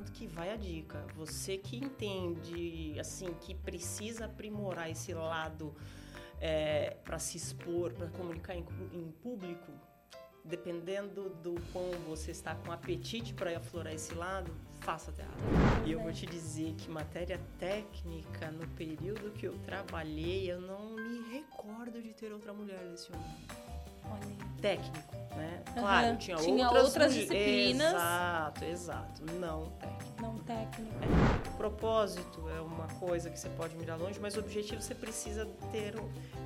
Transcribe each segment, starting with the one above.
Tanto que vai a dica. Você que entende, assim, que precisa aprimorar esse lado é, para se expor, para comunicar em, em público, dependendo do quão você está com apetite para aflorar esse lado, faça teatro. E eu vou te dizer que matéria técnica, no período que eu trabalhei, eu não me recordo de ter outra mulher lecionando. Técnico, né? Uhum. Claro, tinha, Tinha outras, outras disciplinas. Exato, exato. Não técnico. Não técnico. O propósito é uma coisa que você pode mirar longe, mas o objetivo você precisa ter,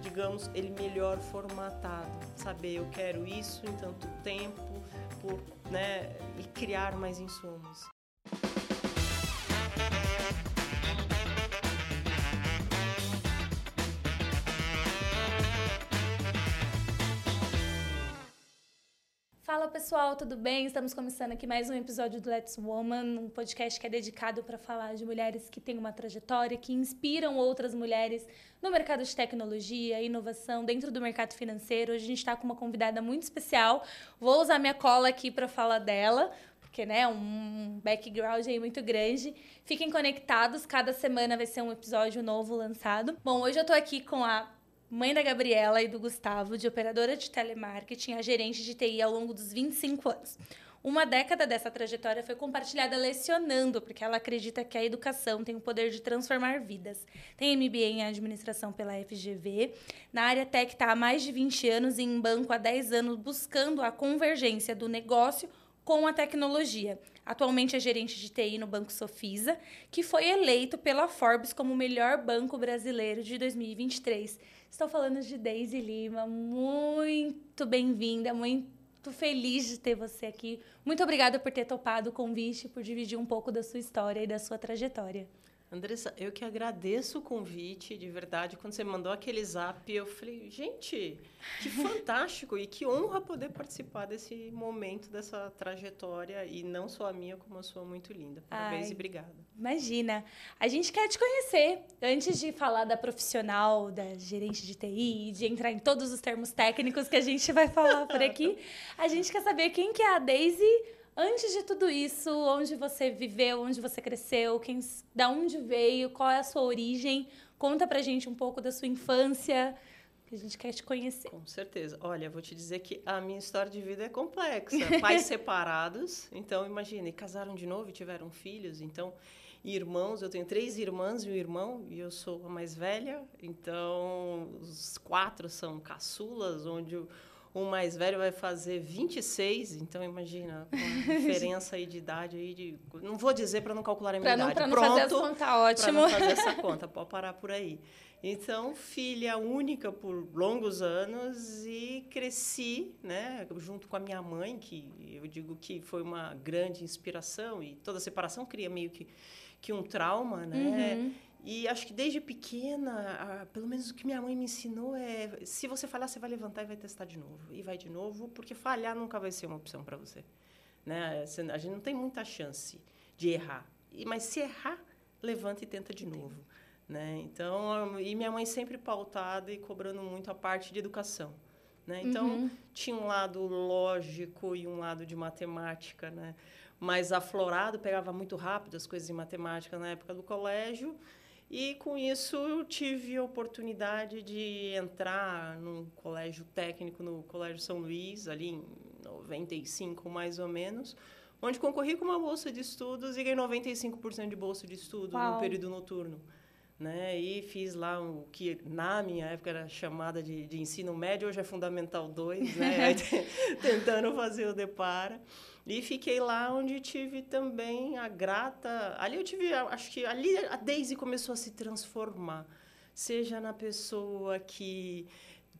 digamos, ele melhor formatado. Saber, eu quero isso em tanto tempo, por, né? E criar mais insumos. Pessoal, tudo bem? Estamos começando aqui mais um episódio do Let's Woman, um podcast que é dedicado para falar de mulheres que têm uma trajetória, que inspiram outras mulheres no mercado de tecnologia, inovação, dentro do mercado financeiro. Hoje a gente está com uma convidada muito especial. Vou usar minha cola aqui para falar dela, porque né, um background aí muito grande. Fiquem conectados, cada semana vai ser um episódio novo lançado. Bom, hoje eu tô aqui com a mãe da Gabriela e do Gustavo, de operadora de telemarketing, a gerente de TI ao longo dos 25 anos. Uma década dessa trajetória foi compartilhada lecionando, porque ela acredita que a educação tem o poder de transformar vidas. Tem MBA em administração pela FGV. Na área tech está há mais de 20 anos e em banco há 10 anos buscando a convergência do negócio com a tecnologia. Atualmente é gerente de TI no Banco Sofisa, que foi eleito pela Forbes como o melhor banco brasileiro de 2023. Estou falando de Deise Lima, muito bem-vinda, muito feliz de ter você aqui. Muito obrigada por ter topado o convite, por dividir um pouco da sua história e da sua trajetória. Andressa, eu que agradeço o convite, de verdade. Quando você mandou aquele zap, eu falei, gente, que fantástico e que honra poder participar desse momento, dessa trajetória. E não só a minha, como a sua, muito linda. Parabéns Ai, e obrigada. Imagina. A gente quer te conhecer. Antes de falar da profissional, da gerente de TI, de entrar em todos os termos técnicos que a gente vai falar por aqui, a gente quer saber quem que é a Daisy Antes de tudo isso, onde você viveu, onde você cresceu, quem, da onde veio, qual é a sua origem? Conta pra gente um pouco da sua infância, que a gente quer te conhecer. Com certeza. Olha, vou te dizer que a minha história de vida é complexa. Pais separados, então imagine, casaram de novo e tiveram filhos, então irmãos, eu tenho três irmãs e um irmão, e eu sou a mais velha, então os quatro são caçulas, onde o o mais velho vai fazer 26, então imagina, uma diferença aí de idade aí de. Não vou dizer para não calcular a minha pra idade. Para não Pronto, fazer essa conta, ótimo. Para não fazer essa conta, pode parar por aí. Então, filha única por longos anos e cresci, né, junto com a minha mãe, que eu digo que foi uma grande inspiração e toda separação cria meio que que um trauma, né? Uhum. E acho que desde pequena, pelo menos o que minha mãe me ensinou é: se você falhar, você vai levantar e vai testar de novo. E vai de novo, porque falhar nunca vai ser uma opção para você. Né? A gente não tem muita chance de errar. Mas se errar, levanta e tenta de novo. Né? Então, e minha mãe sempre pautada e cobrando muito a parte de educação. Né? Então, uhum. tinha um lado lógico e um lado de matemática, né? mais aflorado, pegava muito rápido as coisas em matemática na época do colégio. E com isso eu tive a oportunidade de entrar num colégio técnico no Colégio São Luís, ali em 95 mais ou menos, onde concorri com uma bolsa de estudos e ganhei 95% de bolsa de estudo Uau. no período noturno. Né? E fiz lá o que na minha época era chamada de, de ensino médio, hoje é Fundamental 2, né? tentando fazer o Depara. E fiquei lá onde tive também a grata. Ali eu tive, acho que ali a Daisy começou a se transformar, seja na pessoa que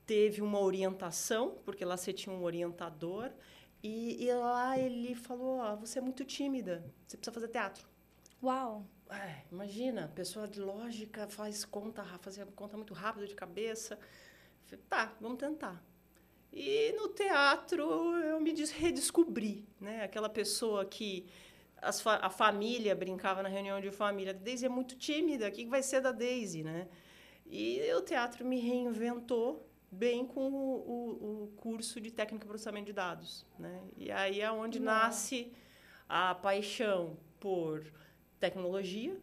teve uma orientação, porque lá você tinha um orientador, e, e lá ele falou: oh, você é muito tímida, você precisa fazer teatro. Uau! É, imagina, pessoa de lógica faz conta, fazia conta muito rápido de cabeça. Falei, tá, vamos tentar. E no teatro eu me redescobri, né? Aquela pessoa que fa a família brincava na reunião de família. A Daisy é muito tímida, o que vai ser da Daisy, né? E o teatro me reinventou bem com o, o, o curso de técnica de processamento de dados, né? E aí é onde nasce a paixão por tecnologia,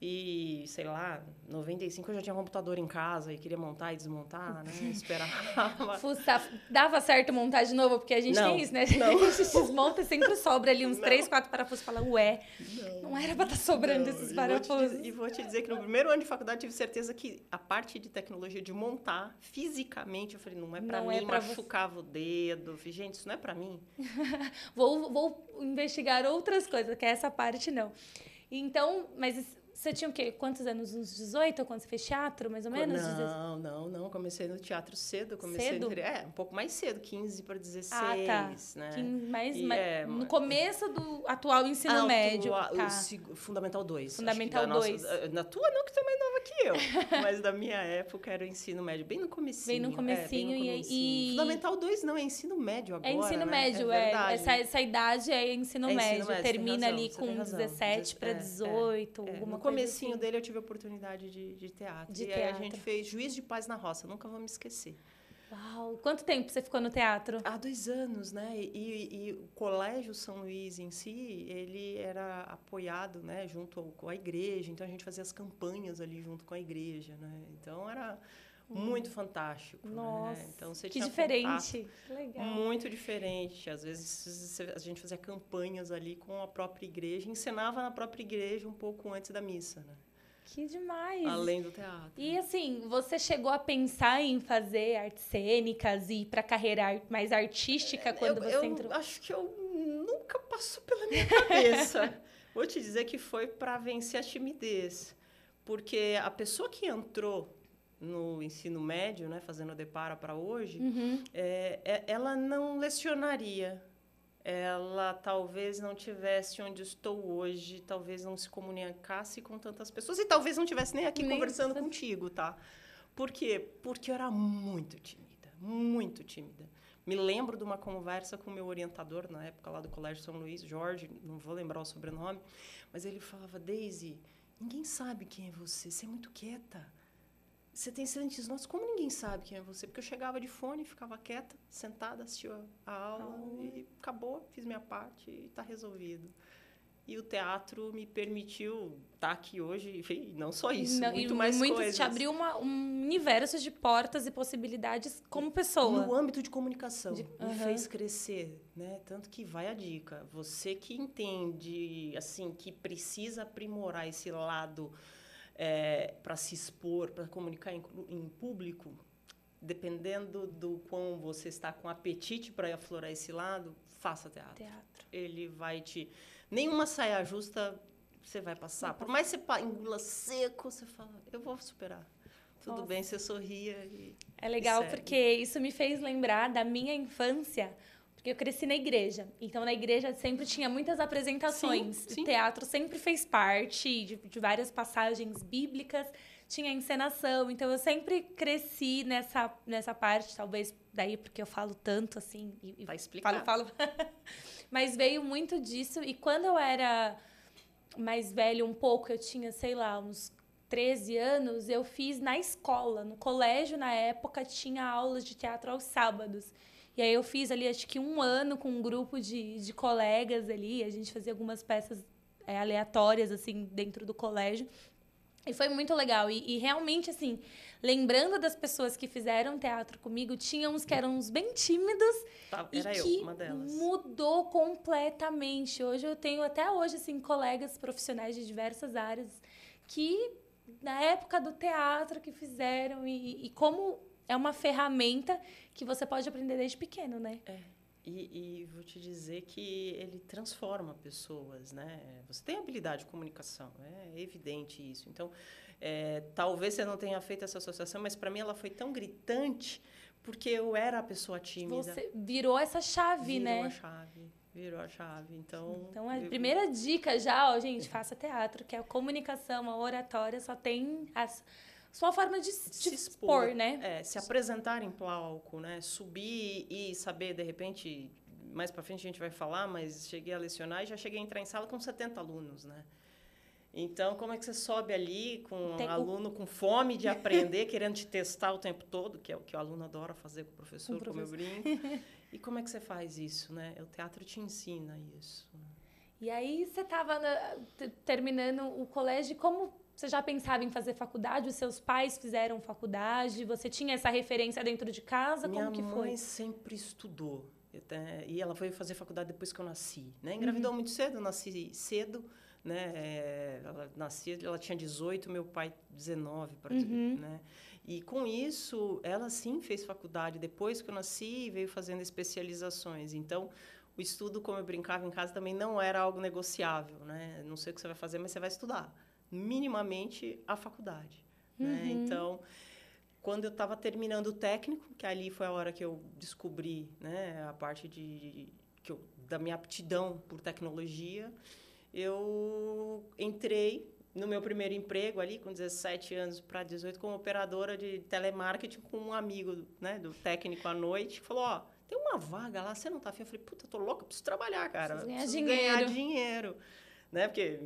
e, sei lá, 95 eu já tinha computador em casa e queria montar e desmontar, né? Esperava. Fusta, dava certo montar de novo, porque a gente não, tem isso, né? Não. A gente desmonta e sempre sobra ali uns não. 3, 4 parafusos e fala, ué, não, não era para estar tá sobrando não. esses parafusos. E vou, dizer, e vou, te dizer que no primeiro ano de faculdade tive certeza que a parte de tecnologia de montar fisicamente, eu falei, não é para mim, é pra machucava você. o dedo. Falei, gente, isso não é para mim. vou, vou investigar outras coisas, que é essa parte não. Então, mas você tinha o quê? Quantos anos? Uns 18 quando você fez teatro, mais ou menos? Não, não, não. Comecei no teatro cedo. Comecei cedo? No, é, um pouco mais cedo, 15 para 16, ah, tá. né? 15, mais, e, mais é, no começo do atual ensino ah, médio. tá. o, Fundamental 2. Fundamental 2. Nossa, na tua não, que tu é mais nova que eu. mas da minha época era o ensino médio, bem no comecinho. Bem no comecinho. É, bem no comecinho. E, Fundamental 2 não, é ensino médio agora, É ensino né? médio, é. é essa, essa idade é ensino, é médio. ensino médio. Termina ali com 17 para 18, alguma coisa comecinho assim. dele eu tive a oportunidade de, de teatro. De e teatro. aí a gente fez Juiz de Paz na Roça, nunca vou me esquecer. Uau! Quanto tempo você ficou no teatro? Há dois anos, né? E, e, o Colégio São Luís em si, ele era apoiado, né, junto com a igreja. Então a gente fazia as campanhas ali junto com a igreja, né? Então era muito fantástico. Né? Nossa, né? então, você que diferente. Legal. Muito diferente. Às vezes a gente fazia campanhas ali com a própria igreja, encenava na própria igreja um pouco antes da missa, né? Que demais! Além do teatro. E assim, você chegou a pensar em fazer artes cênicas e ir para carreira mais artística quando eu, você eu entrou? Acho que eu nunca passou pela minha cabeça. Vou te dizer que foi para vencer a timidez. Porque a pessoa que entrou no ensino médio, né, fazendo depara para hoje, uhum. é, é, ela não lecionaria ela talvez não tivesse onde estou hoje, talvez não se comunicasse com tantas pessoas e talvez não tivesse nem aqui nem conversando sabe. contigo, tá? Por quê? Porque eu era muito tímida, muito tímida. Me lembro de uma conversa com o meu orientador na época lá do Colégio São Luís, Jorge, não vou lembrar o sobrenome, mas ele falava: "Daisy, ninguém sabe quem é você, você é muito quieta. Você tem silêncios nossos, como ninguém sabe quem é você? Porque eu chegava de fone, ficava quieta, sentada, assistia a aula oh. e acabou, fiz minha parte e está resolvido. E o teatro me permitiu estar tá aqui hoje, e não só isso, não, muito mais muito, coisas. Te abriu uma, um universo de portas e possibilidades como pessoa. No âmbito de comunicação. De, me fez crescer, né? Tanto que vai a dica. Você que entende, assim, que precisa aprimorar esse lado é, para se expor, para comunicar em, em, público, dependendo do quão você está com apetite para aflorar esse lado, faça teatro. Teatro. Ele vai te. Nenhuma saia justa você vai passar. Por mais que você engula seco, você fala, eu vou superar. Tudo Nossa. bem, você sorria e. É legal porque isso me fez lembrar da minha infância porque eu cresci na igreja. Então, na igreja sempre tinha muitas apresentações. Sim, sim. O teatro sempre fez parte de, de, várias passagens bíblicas. Tinha encenação. Então, eu sempre cresci nessa, nessa parte. Talvez daí porque eu falo tanto, assim. E, Vai explicar. Falo, falo. Mas veio muito disso. E quando eu era mais velho um pouco, eu tinha, sei lá, uns 13 anos, eu fiz na escola. No colégio, na época, tinha aulas de teatro aos sábados. E aí eu fiz ali, acho que um ano com um grupo de, de colegas ali. A gente fazia algumas peças é, aleatórias, assim, dentro do colégio. E foi muito legal. E, e, realmente, assim, lembrando das pessoas que fizeram teatro comigo, tinha uns que eram uns bem tímidos. Tá, era e eu, que uma delas. mudou completamente. Hoje eu tenho, até hoje, assim, colegas profissionais de diversas áreas que, na época do teatro, que fizeram. E, e como é uma ferramenta que você pode aprender desde pequeno, né? É. E, e, vou te dizer que ele transforma pessoas, né? Você tem habilidade de comunicação, é evidente isso. Então, é, talvez você não tenha feito essa associação, mas para mim ela foi tão gritante porque eu era a pessoa tímida. Você virou essa chave, virou né? Virou a chave, virou a chave. Então, então a eu... primeira dica já, ó, gente, faça teatro, que é a comunicação, a oratória, só tem as sua forma de se, se expor, expor, né? É, se apresentar em palco, né? Subir e saber, de repente, mais para frente a gente vai falar, mas cheguei a lecionar e já cheguei a entrar em sala com 70 alunos, né? Então, como é que você sobe ali com Tem um aluno com fome de aprender, querendo te testar o tempo todo, que é o que o aluno adora fazer com o professor, com o professor. como eu brinco. E como é que você faz isso, né? O teatro te ensina isso. E aí você estava terminando o colégio, como você já pensava em fazer faculdade? Os seus pais fizeram faculdade? Você tinha essa referência dentro de casa? Minha como que foi? Minha mãe sempre estudou. E ela foi fazer faculdade depois que eu nasci. Né? Engravidou uhum. muito cedo, nasci cedo. Né? É, ela nascia, ela tinha 18, meu pai 19, para uhum. né? E com isso, ela sim fez faculdade depois que eu nasci e veio fazendo especializações. Então, o estudo, como eu brincava em casa, também não era algo negociável, né? Não sei o que você vai fazer, mas você vai estudar minimamente a faculdade, né? uhum. né? Então, quando eu estava terminando o técnico, que ali foi a hora que eu descobri, né, a parte de que eu, da minha aptidão por tecnologia, eu entrei no meu primeiro emprego ali com 17 anos para 18 como operadora de telemarketing com um amigo, né, do técnico à noite, que falou, ó, tem uma vaga lá, você não tá afim? Eu falei, puta, tô louca, preciso trabalhar, cara. Preciso ganhar preciso dinheiro. ganhar dinheiro. Né? Porque,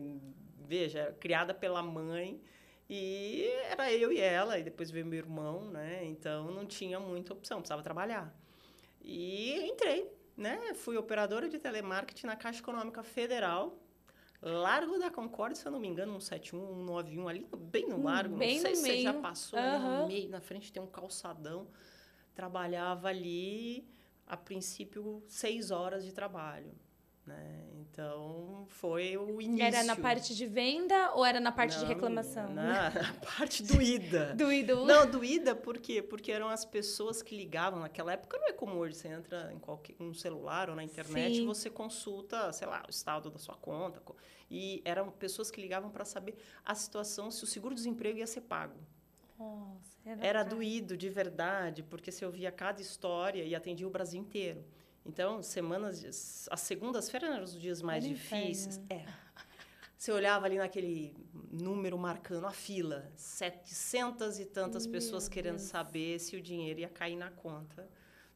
veja, criada pela mãe e era eu e ela, e depois veio meu irmão, né? Então não tinha muita opção, precisava trabalhar. E entrei, né? Fui operadora de telemarketing na Caixa Econômica Federal, Largo da Concórdia, se eu não me engano, 171, 191, ali bem no largo, bem não sei se meio. você já passou, uhum. no meio, na frente tem um calçadão. Trabalhava ali a princípio, seis horas de trabalho. Né? Então, foi o início. Era na parte de venda ou era na parte não, de reclamação? Na, na parte doída. doída. Não, doída por quê? Porque eram as pessoas que ligavam. Naquela época não é como hoje, você entra em qualquer um celular ou na internet e você consulta, sei lá, o estado da sua conta. E eram pessoas que ligavam para saber a situação, se o seguro-desemprego ia ser pago. Nossa, era, era doído, de verdade, porque você ouvia cada história e atendia o Brasil inteiro. Então, semanas, as segundas-feiras eram os dias mais era difíceis. É. Você olhava ali naquele número marcando a fila, 700 e tantas Meu pessoas querendo Deus. saber se o dinheiro ia cair na conta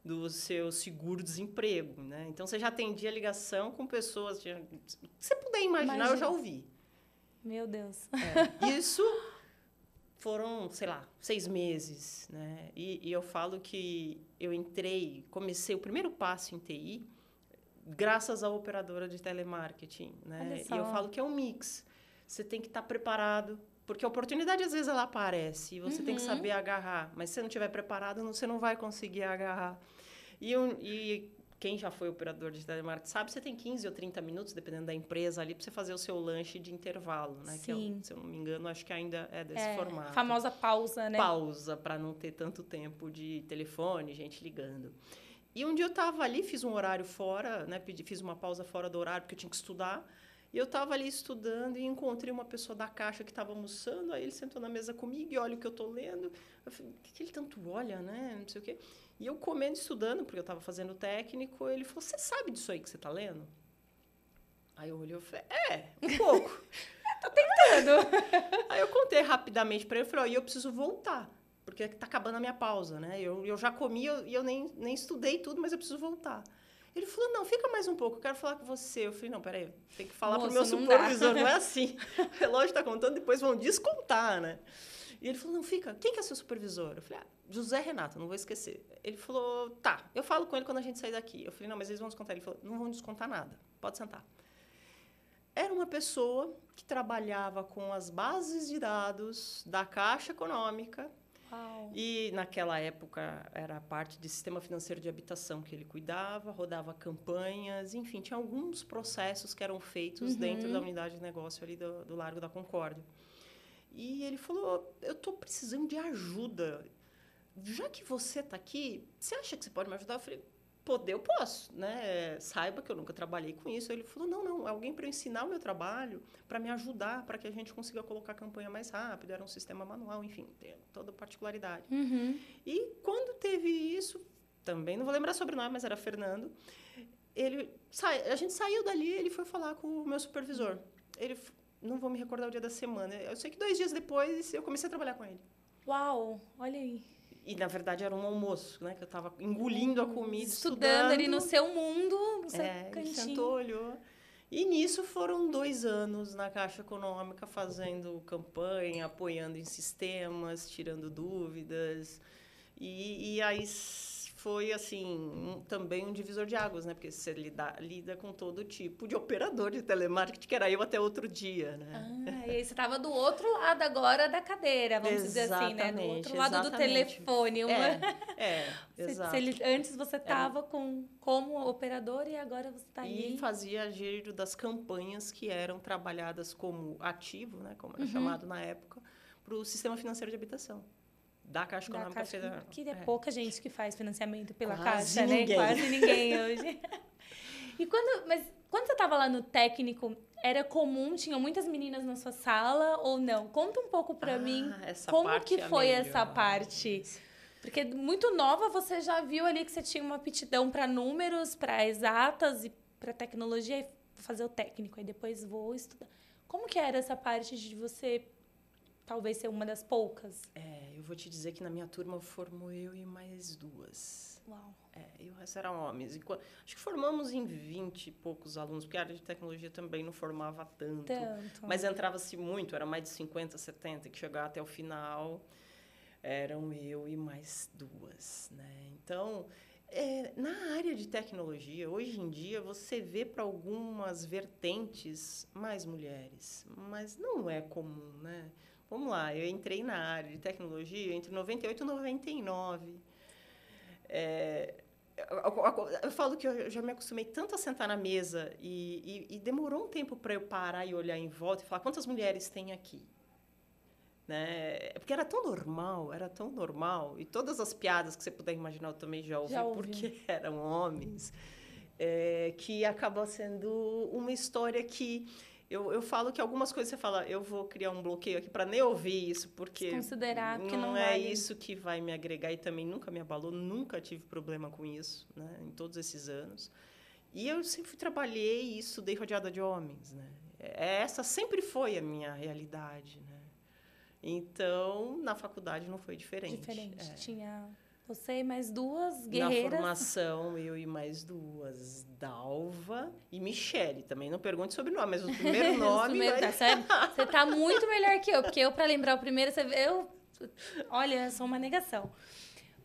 do seu seguro-desemprego, né? Então você já atendia ligação com pessoas, se você puder imaginar, Imagina. eu já ouvi. Meu Deus. É. Isso foram, sei lá, seis meses, né? E, e, eu falo que eu entrei, comecei o primeiro passo em TI graças à operadora de telemarketing, né? E eu falo que é um mix. Você tem que estar tá preparado, porque a oportunidade às vezes ela aparece e você uhum. tem que uhum. saber agarrar, mas se você não estiver preparado, você não vai conseguir agarrar. E, e quem já foi operador de telemarketing sabe, você tem 15 ou 30 minutos, dependendo da empresa ali, para você fazer o seu lanche de intervalo, né? Sim. É, se eu não me engano, acho que ainda é desse é, formato. famosa pausa, né? Pausa, para não ter tanto tempo de telefone, gente ligando. E um dia eu estava ali, fiz um horário fora, né? Pedi, fiz uma pausa fora do horário, porque eu tinha que estudar. E eu estava ali estudando e encontrei uma pessoa da caixa que estava almoçando. Aí ele sentou na mesa comigo e olha o que eu estou lendo. Eu falei, o que, que ele tanto olha, né? Não sei o quê. E eu comendo, estudando, porque eu estava fazendo técnico, ele falou: Você sabe disso aí que você está lendo? Aí eu olhei e falei: É, um pouco. Tô tentando. aí eu contei rapidamente para ele e falei: oh, E eu preciso voltar, porque está acabando a minha pausa, né? Eu, eu já comi e eu, eu, nem, nem estudei tudo, mas eu preciso voltar. Ele falou: Não, fica mais um pouco, eu quero falar com você. Eu falei: Não, peraí, tem que falar para o meu supervisor, não, não é assim. O relógio está contando, depois vão descontar, né? E ele falou: Não, fica, quem que é seu supervisor? Eu falei: ah, José Renato, não vou esquecer. Ele falou: Tá, eu falo com ele quando a gente sair daqui. Eu falei: Não, mas eles vão descontar. Ele falou: Não vão descontar nada, pode sentar. Era uma pessoa que trabalhava com as bases de dados da Caixa Econômica. Uau. E naquela época era parte de sistema financeiro de habitação que ele cuidava, rodava campanhas, enfim, tinha alguns processos que eram feitos uhum. dentro da unidade de negócio ali do, do Largo da Concórdia. E ele falou: Eu estou precisando de ajuda. Já que você está aqui, você acha que você pode me ajudar? Eu falei: Poder, eu posso, né? Saiba que eu nunca trabalhei com isso. Ele falou: Não, não, alguém para ensinar o meu trabalho, para me ajudar, para que a gente consiga colocar a campanha mais rápido. Era um sistema manual, enfim, tem toda particularidade. Uhum. E quando teve isso, também não vou lembrar sobre nome, mas era Fernando. Ele, a gente saiu dali, ele foi falar com o meu supervisor. Ele não vou me recordar o dia da semana. Eu sei que dois dias depois eu comecei a trabalhar com ele. Uau, olha aí. E, na verdade, era um almoço, né? Que eu estava engolindo a comida, estudando. Estudando ali no seu mundo, no seu é, cantinho. sentou, olhou. E nisso foram dois anos na Caixa Econômica fazendo campanha, apoiando em sistemas, tirando dúvidas. E, e aí foi, assim, um, também um divisor de águas, né? Porque você lida, lida com todo tipo de operador de telemarketing, que era eu até outro dia, né? Ah, e aí você estava do outro lado agora da cadeira, vamos exatamente, dizer assim, né? Do outro lado exatamente. do telefone. Uma... É, é exato. Você, antes você estava com como operador e agora você está aí. E fazia giro das campanhas que eram trabalhadas como ativo, né? Como era uhum. chamado na época, para o sistema financeiro de habitação da Caixa Econômica da Caixa, Federal. Que é, é, pouca gente que faz financiamento pela Quase Caixa, né? ninguém. né? Quase ninguém hoje. e quando, mas quando você estava lá no técnico, era comum, tinham muitas meninas na sua sala ou não? Conta um pouco para ah, mim como que é foi essa parte. Porque muito nova você já viu ali que você tinha uma aptidão para números, para exatas e para tecnologia, e fazer o técnico, aí depois vou estudar. Como que era essa parte de você talvez ser uma das poucas? É, eu vou te dizer que na minha turma formou eu e mais duas. Uau. É, e o resto eram homens. E, acho que formamos em 20 e poucos alunos, porque a área de tecnologia também não formava tanto. tanto. Mas entrava-se muito, era mais de 50, 70, que chegava até o final. Eram eu e mais duas, né? Então, é, na área de tecnologia, hoje em dia, você vê para algumas vertentes mais mulheres, mas não é comum, né? Vamos lá, eu entrei na área de tecnologia entre 98 e 99. É, eu, eu, falo que eu já me acostumei tanto a sentar na mesa e, e, e demorou um tempo para eu parar e olhar em volta e falar quantas mulheres tem aqui. Né? Porque era tão normal, era tão normal. E todas as piadas que você puder imaginar eu também já ouvi, já ouvi. porque eram homens. É, que acabou sendo uma história que eu, eu falo que algumas coisas você fala, eu vou criar um bloqueio aqui para nem ouvir isso, porque considerar que não, não é vale. isso que vai me agregar e também nunca me abalou, nunca tive problema com isso, né, em todos esses anos. E eu sempre trabalhei e estudei rodeada de homens, né? É, essa sempre foi a minha realidade, né? Então, na faculdade não foi diferente. Diferente. É. Tinha você e mais duas guerreiras. Na formação, eu e mais duas, Dalva e Michele. Também não pergunte sobre o nome, mas o primeiro nome... primeiro, vai... tá, você tá muito melhor que eu, porque eu, para lembrar o primeiro, você eu... Olha, sou uma negação.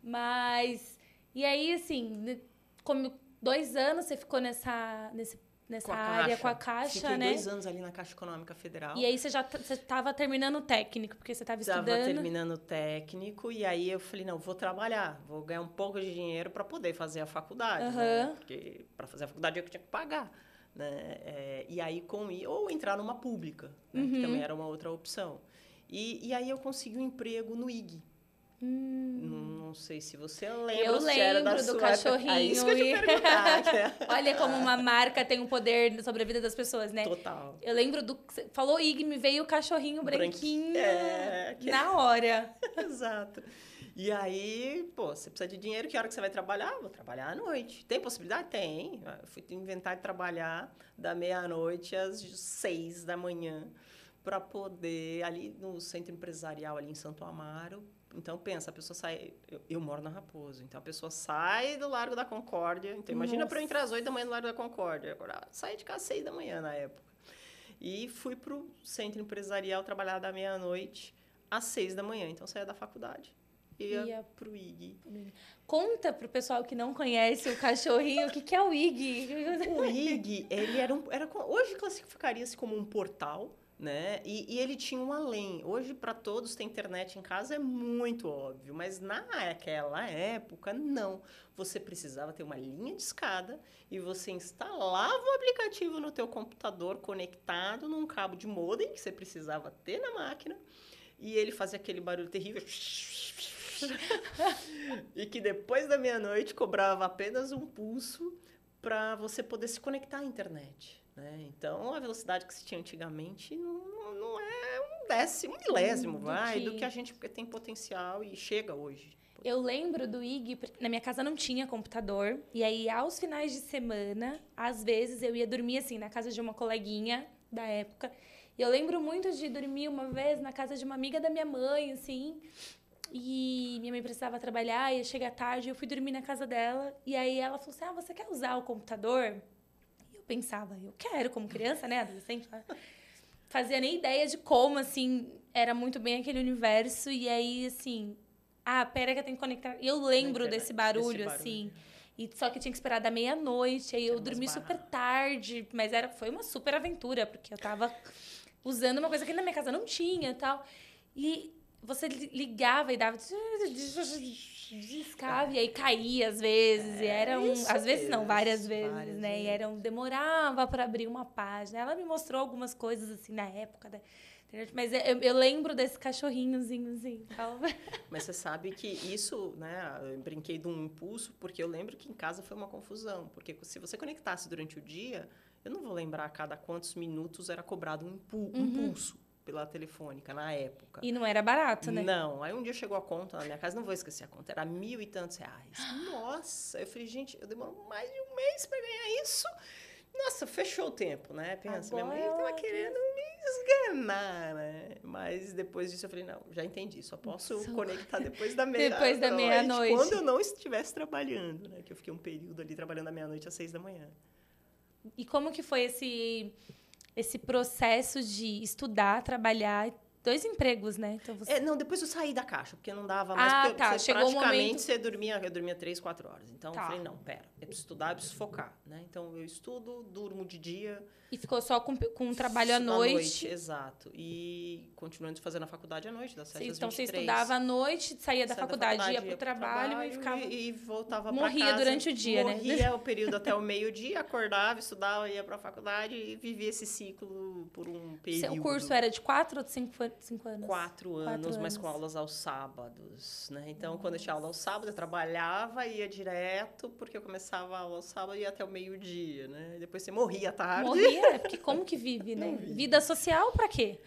Mas... E aí, assim, como dois anos você ficou nessa, nesse nessa com área caixa. com a Caixa, Fiquei né? dois anos ali na Caixa Econômica Federal. E aí você já estava terminando o técnico, porque você estava estudando. Estava terminando o técnico e aí eu falei, não, vou trabalhar, vou ganhar um pouco de dinheiro para poder fazer a faculdade, uhum. né? Porque para fazer a faculdade eu tinha que pagar. Né? É, e aí, com ou entrar numa pública, né? uhum. que também era uma outra opção. E, e aí eu consegui um emprego no IG, Hum. Não, não, sei se você lembra. Eu lembro do sua... cachorrinho. É isso que eu te perguntar. Olha como uma marca tem um poder sobre a vida das pessoas, né? Total. Eu lembro do. Falou Ig, me veio o cachorrinho branquinho é, que... na hora. Exato. E aí, pô, você precisa de dinheiro, que hora que você vai trabalhar? Vou trabalhar à noite. Tem possibilidade? Tem. Eu fui inventar de trabalhar da meia-noite às seis da manhã para poder, ali no centro empresarial, ali em Santo Amaro, então, pensa, a pessoa sai... Eu, eu, moro na Raposo, então a pessoa sai do Largo da Concórdia. Então, imagina para eu entrar às oito da manhã no Largo da Concórdia. Agora, saí de casa às seis da manhã na época. E fui para o centro empresarial trabalhar da meia-noite às seis da manhã. Então, saía da faculdade ia, ia para o IG. Conta para o pessoal que não conhece o cachorrinho o que, que é o IG. O IG, ele era, um, era hoje classificaria-se como um portal né? E, e, ele tinha um além. Hoje, para todos ter internet em casa é muito óbvio, mas naquela época, não. Você precisava ter uma linha de escada e você instalava o aplicativo no teu computador conectado num cabo de modem que você precisava ter na máquina e ele fazia aquele barulho terrível. e que depois da meia-noite cobrava apenas um pulso para você poder se conectar à internet. Né? Então, a velocidade que se tinha antigamente não, não é um décimo, um milésimo, do vai, que... do que a gente tem potencial e chega hoje. Eu lembro do IG, na minha casa não tinha computador, e aí aos finais de semana, às vezes eu ia dormir assim na casa de uma coleguinha da época. E eu lembro muito de dormir uma vez na casa de uma amiga da minha mãe, assim, e minha mãe precisava trabalhar, ia chegar tarde, eu fui dormir na casa dela, e aí ela falou assim: "Ah, você quer usar o computador?" Pensava, eu quero, como criança, né, adolescente, fazia nem ideia de como, assim, era muito bem aquele universo. E aí, assim, Ah, pera que eu tenho que conectar. E eu lembro desse barulho, barulho, assim. E só que eu tinha que esperar da meia-noite. Aí eu dormi super tarde. Mas era, foi uma super aventura, porque eu tava usando uma coisa que na minha casa não tinha e tal. E você ligava e dava descava e aí caía às vezes é, e era um, às vezes não várias vezes várias né vezes. e era um demorava para abrir uma página ela me mostrou algumas coisas assim na época da mas eu, eu lembro desse cachorrinhozinho assim mas você sabe que isso né eu brinquei de um impulso porque eu lembro que em casa foi uma confusão porque se você conectasse durante o dia eu não vou lembrar a cada quantos minutos era cobrado um uhum. Pela telefônica na época. E não era barato, né? Não. Aí um dia chegou a conta na minha casa, não vou esquecer a conta, era mil e tantos reais. Nossa! Eu falei, gente, eu demoro mais de um mês para ganhar isso. Nossa, fechou o tempo, né? Pensa, Agora minha mãe estava querendo me esganar, né? Mas depois disso eu falei, não, já entendi, só posso Só... conectar depois da meia-noite. depois da meia-noite. Quando eu não estivesse trabalhando, né? Que eu fiquei um período ali trabalhando da meia-noite às seis da manhã. E como que foi esse esse processo de estudar, trabalhar dois empregos, né? Então você... é, não, depois eu saí da caixa, porque não dava mais. Ah, tá. Você, Chegou praticamente momento... você dormia, eu dormia três, quatro horas. Então tá. eu falei, não, pera, eu preciso estudar, eu preciso focar, né? Então eu estudo, durmo de dia. E ficou só com, com um trabalho à noite. À noite, exato. E continuando fazendo a faculdade à noite, das 7 Então você estudava à noite, saía da faculdade, da faculdade, ia para o trabalho, trabalho, e ficava. E, e voltava para casa. Morria durante o dia, morria né? Morria o período até o meio-dia, acordava, estudava, ia para a faculdade e vivia esse ciclo por um período. Seu curso era de quatro ou de cinco, cinco anos? Quatro anos, quatro mas anos. com aulas aos sábados, né? Então, Nossa. quando eu tinha aula aos sábados, eu trabalhava, ia direto, porque eu começava a aula sábados e ia até o meio-dia, né? Depois você morria à tarde. Morria? Porque como que vive, né? Vida social para quê?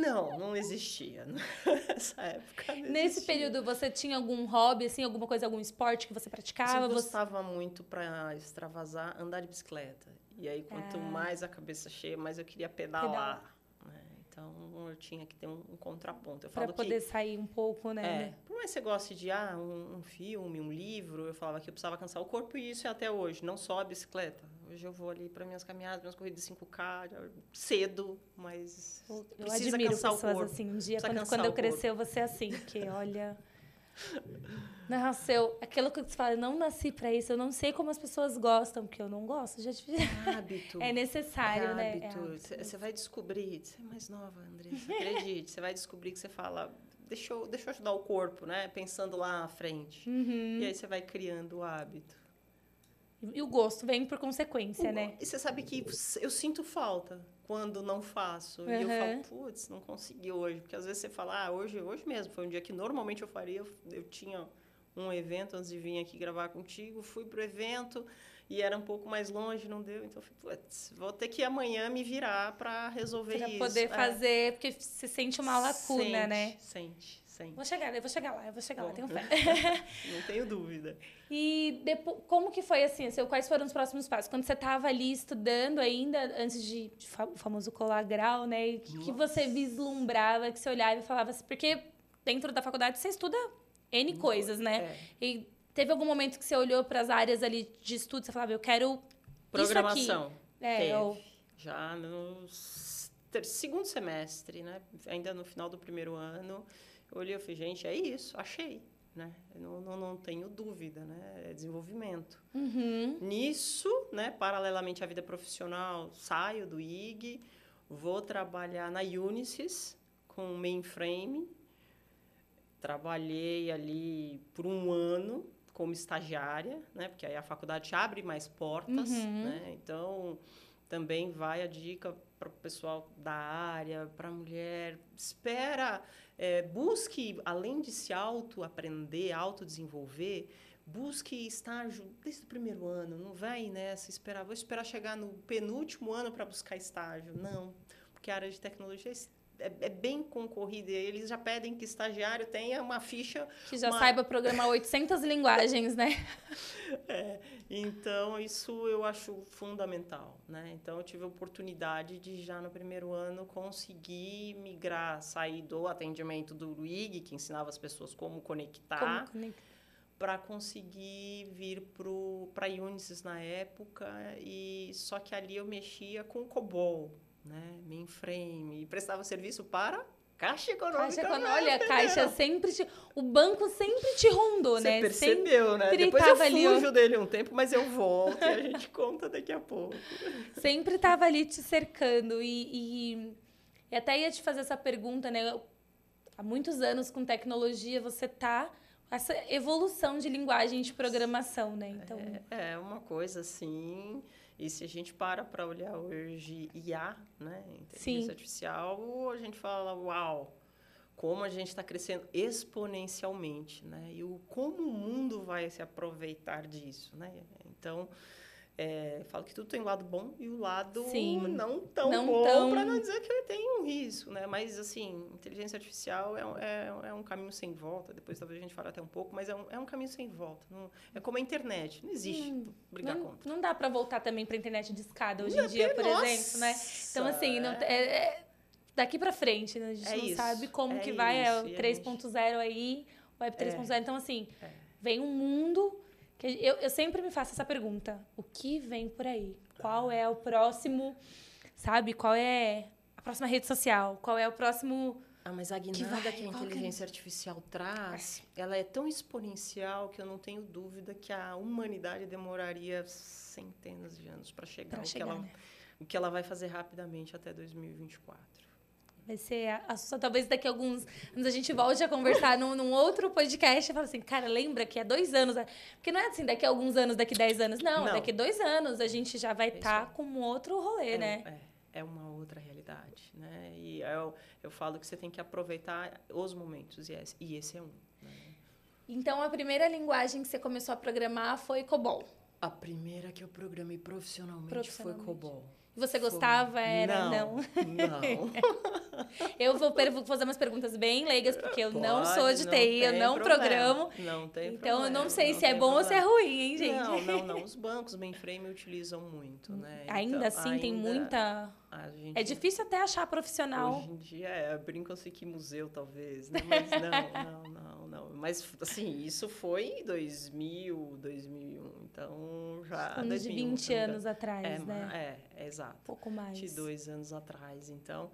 Não, não existia nessa época. Nesse existia. período, você tinha algum hobby, assim, alguma coisa, algum esporte que você praticava? Eu gostava você... muito para extravasar, andar de bicicleta. E aí, quanto ah. mais a cabeça cheia, mais eu queria pedalar. Pedal. Então eu tinha que ter um, um contraponto. Para poder que, sair um pouco, né? É, por mais que você goste de ah, um, um, filme, um livro, eu falava que eu precisava cansar o corpo e isso é até hoje, não só a bicicleta. Hoje eu vou ali para minhas caminhadas, minhas corridas de 5K, cedo, mas eu precisa admiro cansar pessoas o corpo. assim. Um dia, quando, quando eu crescer, eu vou ser assim, porque olha. Nasceu. Aquilo que você fala, eu não nasci para isso, eu não sei como as pessoas gostam, porque eu não gosto. Já tive... Hábito. é necessário, é né? Hábito. É você vai descobrir, você é mais nova, Andressa, acredite. você vai descobrir que você fala, deixa eu, deixa eu ajudar o corpo, né? Pensando lá na frente. Uhum. E aí você vai criando o hábito. E o gosto vem por consequência, o, né? E você sabe que eu sinto falta quando não faço. Uhum. E eu falo, putz, não consegui hoje. Porque às vezes você fala, ah, hoje, hoje mesmo. Foi um dia que normalmente eu faria. Eu, eu tinha um evento antes de vir aqui gravar contigo. Fui pro evento e era um pouco mais longe, não deu. Então, eu falei, putz, vou ter que amanhã me virar para resolver pra isso. Para poder é. fazer, porque você sente uma lacuna, sente, né? Sente. Sempre. Vou chegar, eu vou chegar lá, eu vou chegar Bom, lá, tenho fé. Não tenho dúvida. E depois, como que foi assim? Seu, quais foram os próximos passos? Quando você estava ali estudando ainda, antes de, de o famoso colar grau, né? O que, que, você vislumbrava, que você olhava e falava assim? Porque dentro da faculdade você estuda N coisas, né? É. E teve algum momento que você olhou para as áreas ali de estudo, você falava, eu quero. Programação. Isso aqui. É, ou... Já no segundo semestre, né? Ainda no final do primeiro ano eu olhei e falei, gente, é isso, achei. Né? Não, não, não, tenho dúvida, né? É desenvolvimento. Uhum. Nisso, né, paralelamente à vida profissional, saio do IG, vou trabalhar na Unisys com mainframe. Trabalhei ali por um ano como estagiária, né? Porque aí a faculdade abre mais portas, uhum. né? Então, também vai a dica para o pessoal da área, para a mulher. Espera é, busque, além de se auto-aprender, auto-desenvolver, busque estágio desde o primeiro ano. Não vai nessa esperar, vou esperar chegar no penúltimo ano para buscar estágio. Não, porque a área de tecnologia é, é, bem concorrida. Eles já pedem que estagiário tenha uma ficha... Que já uma... saiba programar 800 linguagens, né? É, então, isso eu acho fundamental. Né? Então, eu tive a oportunidade de, já no primeiro ano, conseguir migrar, sair do atendimento do Luig, que ensinava as pessoas como conectar, conectar. para conseguir vir para a Unisys na época. e Só que ali eu mexia com COBOL, né? mainframe, e prestava serviço para Caixa Econômica. Caixa Econômica. Olha, a Caixa sempre te... O banco sempre te rondou, Você né? percebeu, né? Sempre Depois eu tava ali, fujo dele um tempo, mas eu volto e a gente conta daqui a pouco. sempre estava ali te cercando. E, e, e até ia te fazer essa pergunta, né? Há muitos anos com tecnologia, você tá essa evolução de linguagem de programação, né? Então, É, é uma coisa assim. E se a gente para para olhar hoje IA, né? Inteligência Sim. artificial, a gente fala, uau, como a gente está crescendo exponencialmente, né? E o, como o mundo vai se aproveitar disso, né? Então, é, falo que tudo tem um lado bom e o lado Sim. não tão Não bom, tão- para não dizer que ele tem um risco, né? Mas, assim, inteligência artificial é, um- é, é um caminho sem volta. Depois talvez a gente fale até um pouco, mas é um, é um caminho sem volta. Não- é como a internet, não existe Hum, brigar não, contra. não dá para voltar também para internet de escada hoje Não, em dia, por nossa, exemplo, né? Então, assim, não, é, é daqui para frente, né? A gente É não isso, sabe como é que vai, é o isso, e a 3.0 aí, Web 3.0. Então, assim, vem um mundo eu, eu sempre me faço essa pergunta: o que vem por aí? Qual é o próximo, sabe? Qual é a próxima rede social? Qual é o próximo. Ah, mas a Que guinada vai, que, a que é? inteligência artificial traz, ela é tão exponencial que eu não tenho dúvida que a humanidade demoraria centenas de anos para chegar, Pra chegar, que ela, né? o que ela vai fazer rapidamente até 2024. Vai ser assustador. Talvez daqui a alguns anos a gente volte a conversar num, num outro podcast e fala assim, cara, lembra que há dois anos. Porque não é assim, daqui a alguns anos, daqui a dez anos. Não, Não. daqui a dois anos a gente já vai estar aí. com um outro rolê, é, né? É, é uma outra realidade, né? E eu, eu falo que você tem que aproveitar os momentos, e esse, e esse é um. né? Então a primeira linguagem que você começou a programar foi COBOL. A primeira que eu programei profissionalmente, Profissionalmente. foi COBOL. E Você gostava? Era? Não. Não. Eu vou fazer umas perguntas bem leigas, porque eu não Pode, sou de TI, eu tem não problema. programo. Não tem Então eu problema, não sei se é tem bom ou se é problema. ruim, hein, gente? Não, não, não. Os bancos mainframe utilizam muito, né? Ainda Então, assim, tem ainda muita. Gente- É difícil até achar profissional. Hoje em dia, é, brincam-se que museu, talvez, né? Mas não, não, não, não. Mas, assim, isso foi em 2000, 2001. Então, já... Uns de 2001, 20 se não me engano. anos atrás, É, né? ma- é, é, exato. Um pouco mais. 22 anos atrás. Então,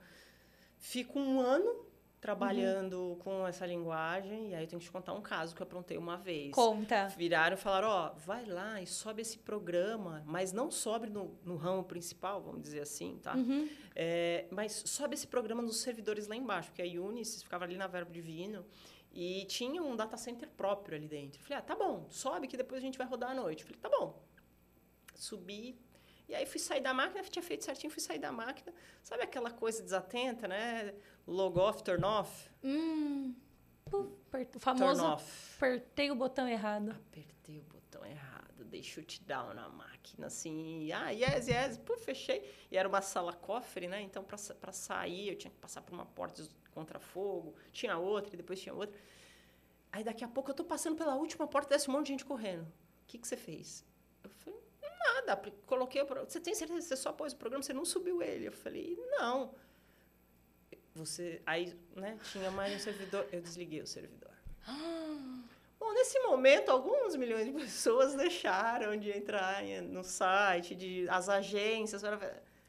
fico um ano trabalhando com essa linguagem e aí eu tenho que te contar um caso que eu aprontei uma vez. Conta. Viraram e falaram, ó, vai lá e sobe esse programa, mas não sobe no, no ramo principal, vamos dizer assim, tá? Uhum. É, mas sobe esse programa nos servidores lá embaixo, porque a Unisys ficava ali na Verbo Divino e tinha um data center próprio ali dentro. Eu falei, ah, tá bom, sobe que depois a gente vai rodar à noite. Eu falei, tá bom. Subi, e aí fui sair da máquina, tinha feito certinho, fui sair da máquina. Sabe aquela coisa desatenta, né? Log off, turn off, Hum. Puf, O turn famoso off. apertei o botão errado. Apertei o botão errado, dei shutdown na máquina, assim, ah, yes, yes, puf, fechei. E era uma sala cofre, né? Então, para sair, eu tinha que passar por uma porta de contrafogo, tinha outra, e depois tinha outra. Aí, daqui a pouco, eu tô passando pela última porta, desce um monte de gente correndo. O que, que você fez? Nada, coloquei o programa. Você tem certeza que você só pôs o programa, você não subiu ele? Eu falei, não. Você, aí, né, tinha mais um servidor, eu desliguei o servidor. Bom, nesse momento, alguns milhões de pessoas deixaram de entrar no site, de as agências.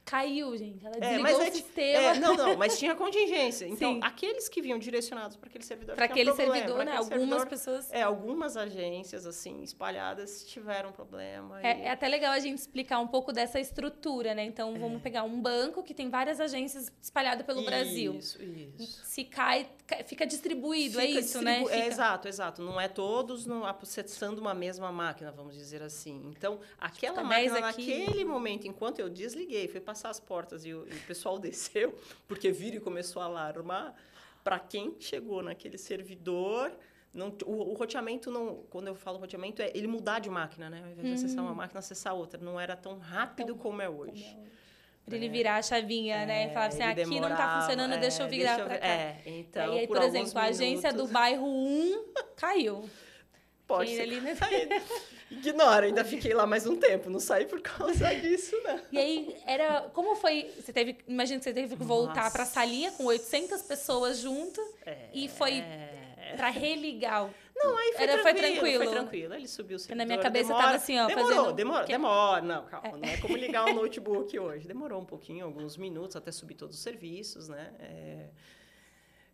Caiu, gente. Ela É, desligou o é, ti- sistema. é, não, não, mas tinha contingência. Então, Sim. aqueles que vinham direcionados para aquele servidor. Para aquele problema, servidor, né? Algumas servidor, pessoas. É, algumas agências, assim, espalhadas, tiveram problema. e- É, é até legal a gente explicar um pouco dessa estrutura, né? Então, É. vamos pegar um banco que tem várias agências espalhadas pelo Brasil. Isso, isso. Se cai- fica distribuído, é Fica isso, né? distribu- É, Fica- exato, exato. Não é todos no, acessando uma mesma máquina, vamos dizer assim. Então, aquela Fica máquina, 10 aqui. naquele momento, enquanto eu desliguei, fui passar as portas e o, e o pessoal desceu, porque vira e começou a alarmar, para quem chegou naquele servidor... Não, o, o roteamento, não, quando eu falo roteamento, é ele mudar de máquina, né? Ao invés de acessar uma máquina, acessar outra. Não era tão rápido como é hoje. Pra ele virar a chavinha, né? E falar assim, É, ele aqui não tá demorava, funcionando, deixa eu é, virar deixa pra ver- cá. É, então, e aí, por, alguns exemplo, a agência do minutos- bairro 1 caiu. Pode ser ali, né? Ignora, ainda fiquei lá mais um tempo, não saí por causa disso, não. E aí, era. Como foi? Você teve. Imagina que você teve que voltar Nossa. pra salinha com 800 pessoas juntas e foi pra religar. Não, aí foi Era- foi tranquilo. tranquilo. Foi tranquilo. Ele subiu o servidor. Na minha cabeça demora, tava assim, ó, Demorou, fazendo- demora, demora. Não, calma. Não é como ligar um notebook hoje. Demorou um pouquinho, alguns minutos, até subir todos os serviços, né? É,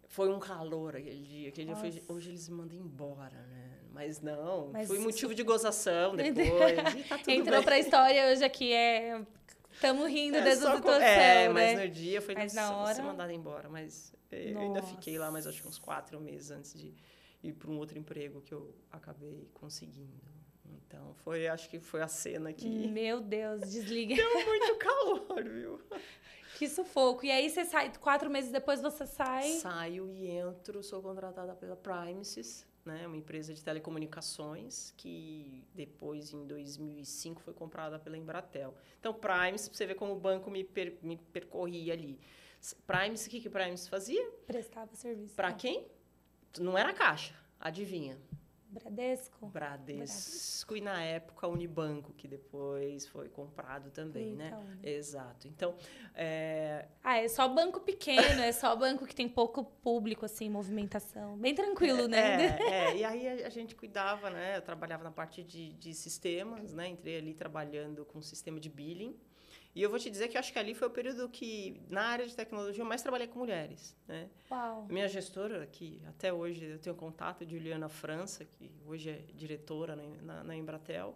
Foi um calor aquele dia. Aquele dia foi, hoje eles me mandam embora, né? Mas não, Mas foi motivo isso- de gozação depois. e tá tudo Entrou bem. pra história hoje aqui, é. Estamos rindo É, dessa só com- situação, é, né? mas no dia foi Mas na vou ser hora- mandada embora. Mas eh, eu ainda fiquei lá, mas acho que uns quatro meses antes de ir para um outro emprego que eu acabei conseguindo. Então, foi, acho que foi a cena que Meu Deus, desliga. deu muito calor, viu? Que sufoco. E aí você sai, quatro meses depois você sai. Saio e entro, sou contratada pela Primesis, né, uma empresa de telecomunicações que depois, em 2005, foi comprada pela Embratel. Então, Primes, pra você ver como o banco me, per- me percorria ali. Primes, o que que Primes fazia? Prestava serviço. Para quem? Não era caixa, adivinha? Bradesco. Bradesco e na época Unibanco, que depois foi comprado também, Itaú, né? né? Exato. Então, é, Ah, é só banco pequeno, é só banco que tem pouco público, assim, movimentação. Bem tranquilo, né? É, é, e aí a, a gente cuidava, né? Eu trabalhava na parte de, de sistemas, né? Entrei ali trabalhando com sistema de billing. E eu vou te dizer que eu acho que ali foi o período que, na área de tecnologia, eu mais trabalhei com mulheres, né? Uau. Minha gestora, que até hoje eu tenho contato, de Juliana França, que hoje é diretora na, na, na Embratel,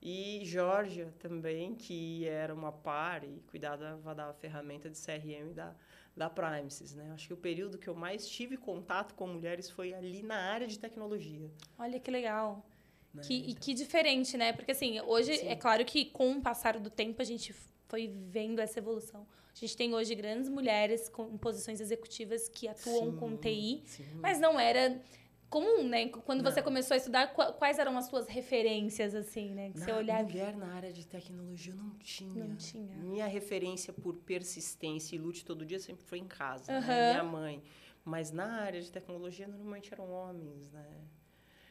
e Georgia também, que era uma par e cuidava da ferramenta de CRM da, da Primesis. Né? Acho que o período que eu mais tive contato com mulheres foi ali na área de tecnologia. Olha que legal. né? Que, e que diferente, né? Porque assim, hoje Sim. é claro que com o passar do tempo a gente foi vendo essa evolução. A gente tem hoje grandes mulheres com posições executivas que atuam Sim, com TI, sim. mas não era comum, né? Quando você Não. começou a estudar, qua- quais eram as suas referências, assim, né? Que você Na- olhava Mulher na área de tecnologia eu não tinha. Não tinha. Minha referência por persistência e lute todo dia sempre foi em casa, Aham. né? minha mãe. Mas na área de tecnologia normalmente eram homens, né?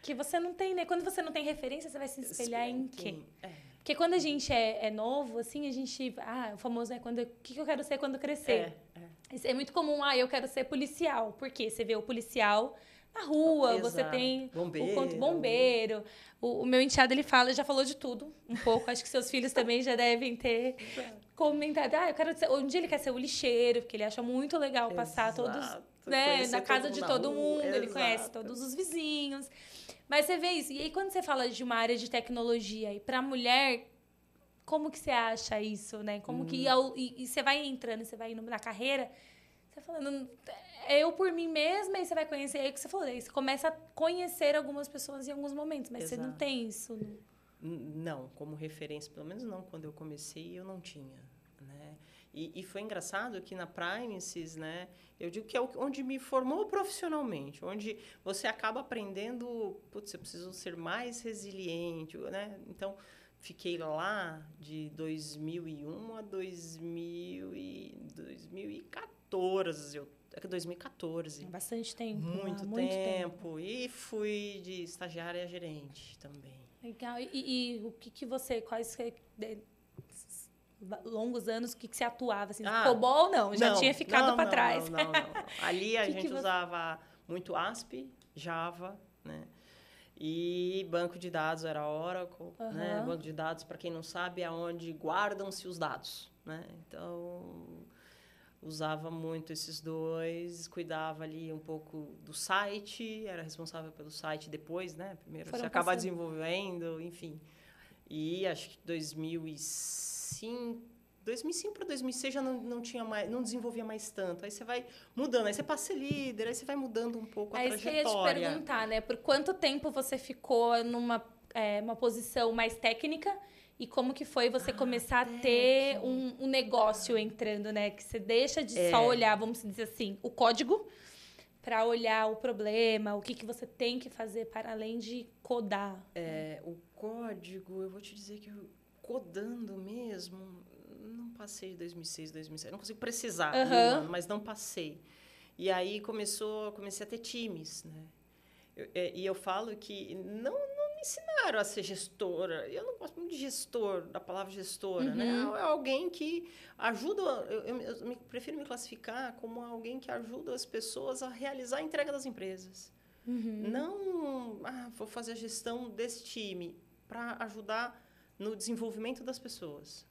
que você não tem, né? Quando você não tem referência, você vai se espelhar em quê? Quem- É, Porque quando a gente é, é novo, assim, a gente. Ah, o famoso é quando. O que, que eu quero ser quando crescer? é, é. É muito comum, ah, eu quero ser policial. Por quê? Você vê o policial na rua, você Exato. tem Bombeiro. o conto bombeiro. O, o meu enteado, ele fala, já falou de tudo, um pouco. Acho que seus filhos também já devem ter comentado. Ah, eu quero ser... Um dia ele quer ser o lixeiro, porque ele acha muito legal passar todos Exato. Né, na casa de todo mundo, ele conhece exato. todos os vizinhos. Mas você vê isso. E aí, quando você fala de uma área de tecnologia, e para mulher, como que você acha isso, né? Como que. Hum. ao- E, e você vai entrando, você vai indo na carreira, você falando, é eu por mim mesma, e você vai conhecer, é o que você falou, aí você começa a conhecer algumas pessoas em alguns momentos, mas você não Exato. tem isso. né? N- Não, como referência, pelo menos não quando eu comecei, eu não tinha, né? E, e foi engraçado que na Primesis, né, eu digo que é onde me formou profissionalmente, onde você acaba aprendendo, putz, eu preciso ser mais resiliente, né? Então, fiquei lá de 2001 a 2000 e 2014, eu, é que 2014. Há bastante tempo. há Muito, muito tempo. E fui de estagiária a gerente também. Legal. E, e o que, que você, quais longos anos, o que, que você atuava? Assim, Ah, COBOL não, já Não, tinha ficado para trás. Não, não, não. Ali a Que gente que você- usava muito ASP, Java, né? E banco de dados era Oracle, né? Aham. Banco de dados, para quem não sabe, é onde guardam-se os dados, né? Então, usava muito esses dois, cuidava ali um pouco do site, era responsável pelo site depois, né? Primeiro Foram você acaba desenvolvendo, enfim. E acho que 2005, 2005 para 2006 já não, não tinha mais, não desenvolvia mais tanto. Aí você vai mudando, aí você passa líder, aí você vai mudando um pouco a Aí isso que eu ia te trajetória. perguntar, né? Por quanto tempo você ficou numa é, uma posição mais técnica e como que foi você Ah, começar a ter um, um negócio entrando, né? Que você deixa de É. só olhar, vamos dizer assim, o código para olhar o problema, o que, que você tem que fazer para além de codar. É, o código, eu vou te dizer que eu, codando mesmo, não passei de 2006, 2007. Não consigo precisar, Aham. ano, mas não passei. E aí começou, comecei a ter times, né? Eu- é, e eu falo que não, não me ensinaram a ser gestora. Eu não gosto muito de gestor, da palavra gestora, né? Uhum. É alguém que ajuda. Eu, eu- eu me- prefiro me classificar como alguém que ajuda as pessoas a realizar a entrega das empresas. Uhum. Não, ah, vou fazer a gestão desse time para ajudar no desenvolvimento das pessoas.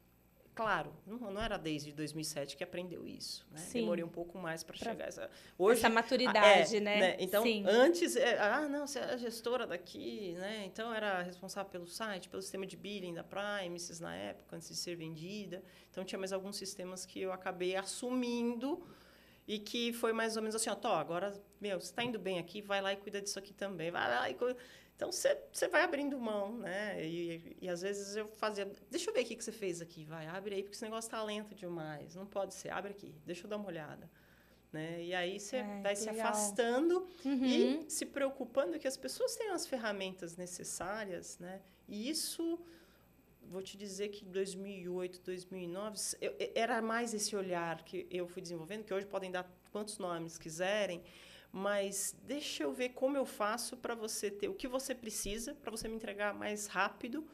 Claro, não, não era desde 2007 que aprendeu isso. Né? Demorei um pouco mais para chegar. a Essa, hoje, Essa maturidade, é, né? Então, Sim. antes, é, ah, não, você é a gestora daqui, né? Então, era responsável pelo site, pelo sistema de billing da Primesis na época, antes de ser vendida. Então, tinha mais alguns sistemas que eu acabei assumindo e que foi mais ou menos assim, ó, Tó, agora, meu, você está indo bem aqui, vai lá e cuida disso aqui também, vai lá e cuida. Então, você, vai abrindo mão, né? E, e, às vezes eu fazia, deixa eu ver o que você fez aqui, vai, abre aí, porque esse negócio está lento demais, não pode ser, abre aqui, deixa eu dar uma olhada. Né? E aí você Ai, vai se legal. afastando Uhum. e se preocupando que as pessoas tenham as ferramentas necessárias, né? E isso, vou te dizer que 2008, 2009, eu, eu- era mais esse olhar que eu fui desenvolvendo, que hoje podem dar quantos nomes quiserem, mas deixa eu ver como eu faço para você ter o que você precisa, para você me entregar mais rápido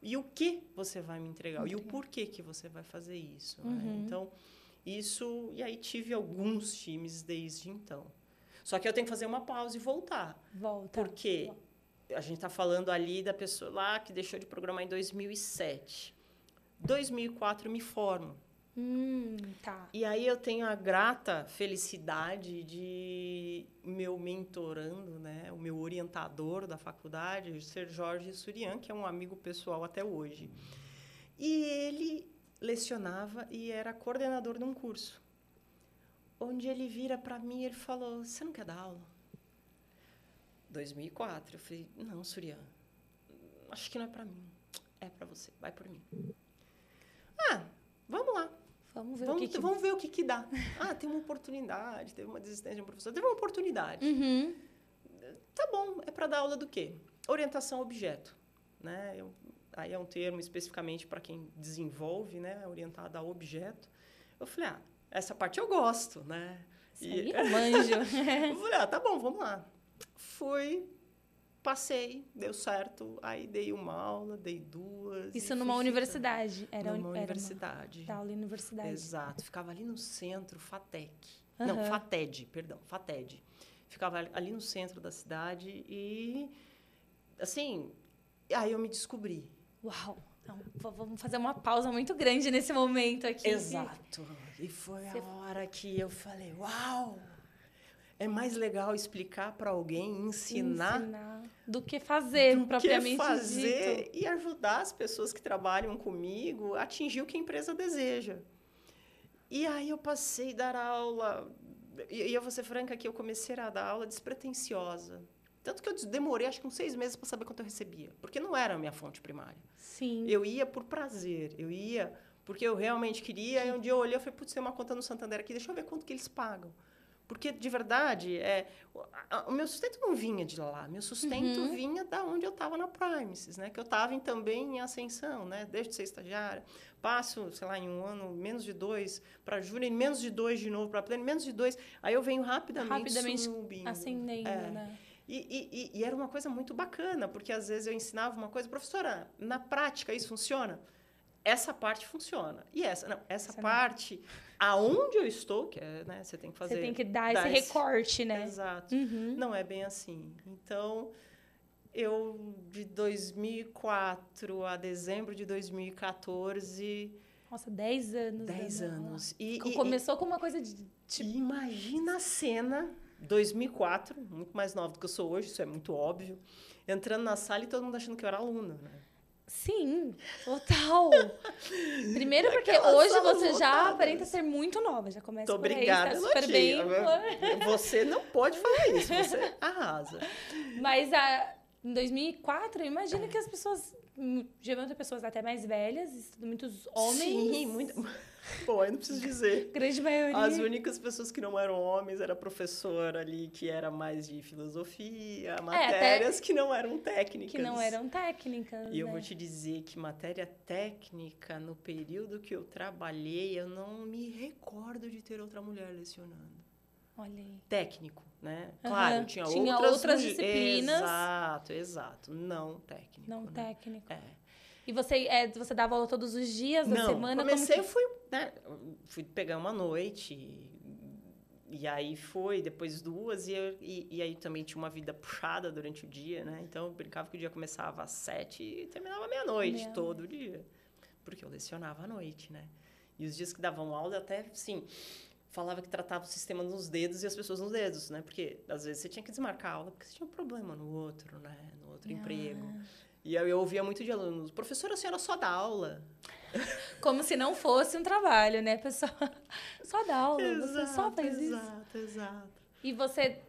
e o que você vai me entregar e o porquê que você vai fazer isso. né? Uhum. Então, isso. E aí tive alguns times desde então. Só que eu tenho que fazer uma pausa e voltar. Volta. Porque a gente está falando ali da pessoa lá que deixou de programar em 2007. 2004 eu me formo. Hum, tá. E aí eu tenho a grata felicidade de meu mentorando, né, o meu orientador da faculdade, ser Jorge Surian, que é um amigo pessoal até hoje. E ele lecionava e era coordenador de um curso. Onde ele vira para mim e ele falou: "Você não quer dar aula?" 2004. Eu falei: "Não, Surian. Acho que não é para mim. É para você. Vai por mim." Ah, vamos lá. Vamos ver Vamos, o que, que... vamos ver o que, que dá. Ah, tem uma oportunidade, teve uma desistência de um professor, teve uma oportunidade. Uhum. Tá bom, é para dar aula do quê? Orientação objeto. Né? Eu- aí é um termo especificamente para quem desenvolve, né? orientada a objeto. Eu falei, ah, essa parte eu gosto, né? Isso E- aí eu manjo. eu falei, ah, tá bom, vamos lá. Fui, passei, deu certo. Aí dei uma aula, dei duas. Isso numa universidade. Era, numa era universidade. Uma... Tá, aula universidade. Exato. Ficava ali no centro, FATEC. Aham. Não, FATED, perdão, FATED. Ficava ali no centro da cidade e, assim, aí eu me descobri. Uau! Então, vamos fazer uma pausa muito grande nesse momento aqui. Exato. E foi Você- a hora que eu falei, uau! É mais legal explicar para alguém, ensinar, Ensinar do que fazer, do propriamente que fazer dito. e ajudar as pessoas que trabalham comigo a atingir o que a empresa deseja. E aí eu passei a dar aula, e e eu vou ser franca que eu comecei a dar aula despretensiosa. Tanto que eu demorei acho que uns seis meses para saber quanto eu recebia, porque não era a minha fonte primária. Sim. Eu ia por prazer, eu ia porque eu realmente queria. E um dia eu olhei e falei, putz, tem uma conta no Santander aqui, deixa eu ver quanto que eles pagam. Porque, de verdade, é, o, meu sustento não vinha de lá. Meu sustento Uhum. vinha da onde eu estava na Primesis, né? Que eu estava também em ascensão, né? Desde de ser estagiária. Passo, sei lá, em um ano, menos de dois para em menos de dois de novo para pleno, menos de dois. Aí eu venho rapidamente, Rapidamente subindo. Acendendo, É. né? E, e- e- era uma coisa muito bacana, porque às vezes eu ensinava uma coisa, professora, na prática isso funciona? Essa parte funciona. E essa, não, essa Essa não. Aonde eu estou, que é, né, você tem que fazer. Você tem que dar, dar esse esse- recorte, né? Exato. Uhum. Não é bem assim. Então, eu, de 2004 a dezembro de 2014, Nossa, 10 anos. 10 dando aula. anos. E, e- Começou com uma coisa de. Tipo, e imagina a cena, 2004, muito mais nova do que eu sou hoje, isso é muito óbvio, entrando na sala e todo mundo achando que eu era aluna, né? Sim, total. Primeiro porque Aquela hoje você já aparenta ser muito nova, já começa Muito por aí, obrigada, tá super bem. Você não pode falar isso, você arrasa. Mas a, em 2004, eu imagino que as pessoas, geralmente pessoas até mais velhas, muitos homens, Sim, muito. Pô, eu não preciso dizer. grande maioria. As únicas pessoas que não eram homens era a professora ali, que era mais de filosofia, matérias que não eram técnicas. É, que não eram técnicas. E eu né? vou te dizer que matéria técnica, no período que eu trabalhei, eu não me recordo de ter outra mulher lecionando. Olha aí. Técnico, né? Claro, tinha, tinha outras, outras disciplinas. Exato, exato. Não técnico. Não né? técnico. É. E você, é, você dava aula todos os dias da Não, semana? comecei, como eu fui, né, fui pegar uma noite, e, e aí foi, depois duas, e, eu- e, e aí também tinha uma vida puxada durante o dia, né? Então, eu brincava que o dia começava às sete e terminava meia-noite, Meia-noite. todo dia. porque eu lecionava à noite, né? E os dias que davam aula, até, sim, falava que tratava o sistema nos dedos e as pessoas nos dedos, né? Porque às vezes você tinha que desmarcar a aula porque você tinha um problema no outro, né? No outro ah. emprego. E eu, eu ouvia muito de alunos, professora, a senhora só dá aula. Como se não fosse um trabalho, né, pessoal? Só dá aula, exato, você só faz exato, isso. Exato, exato. E você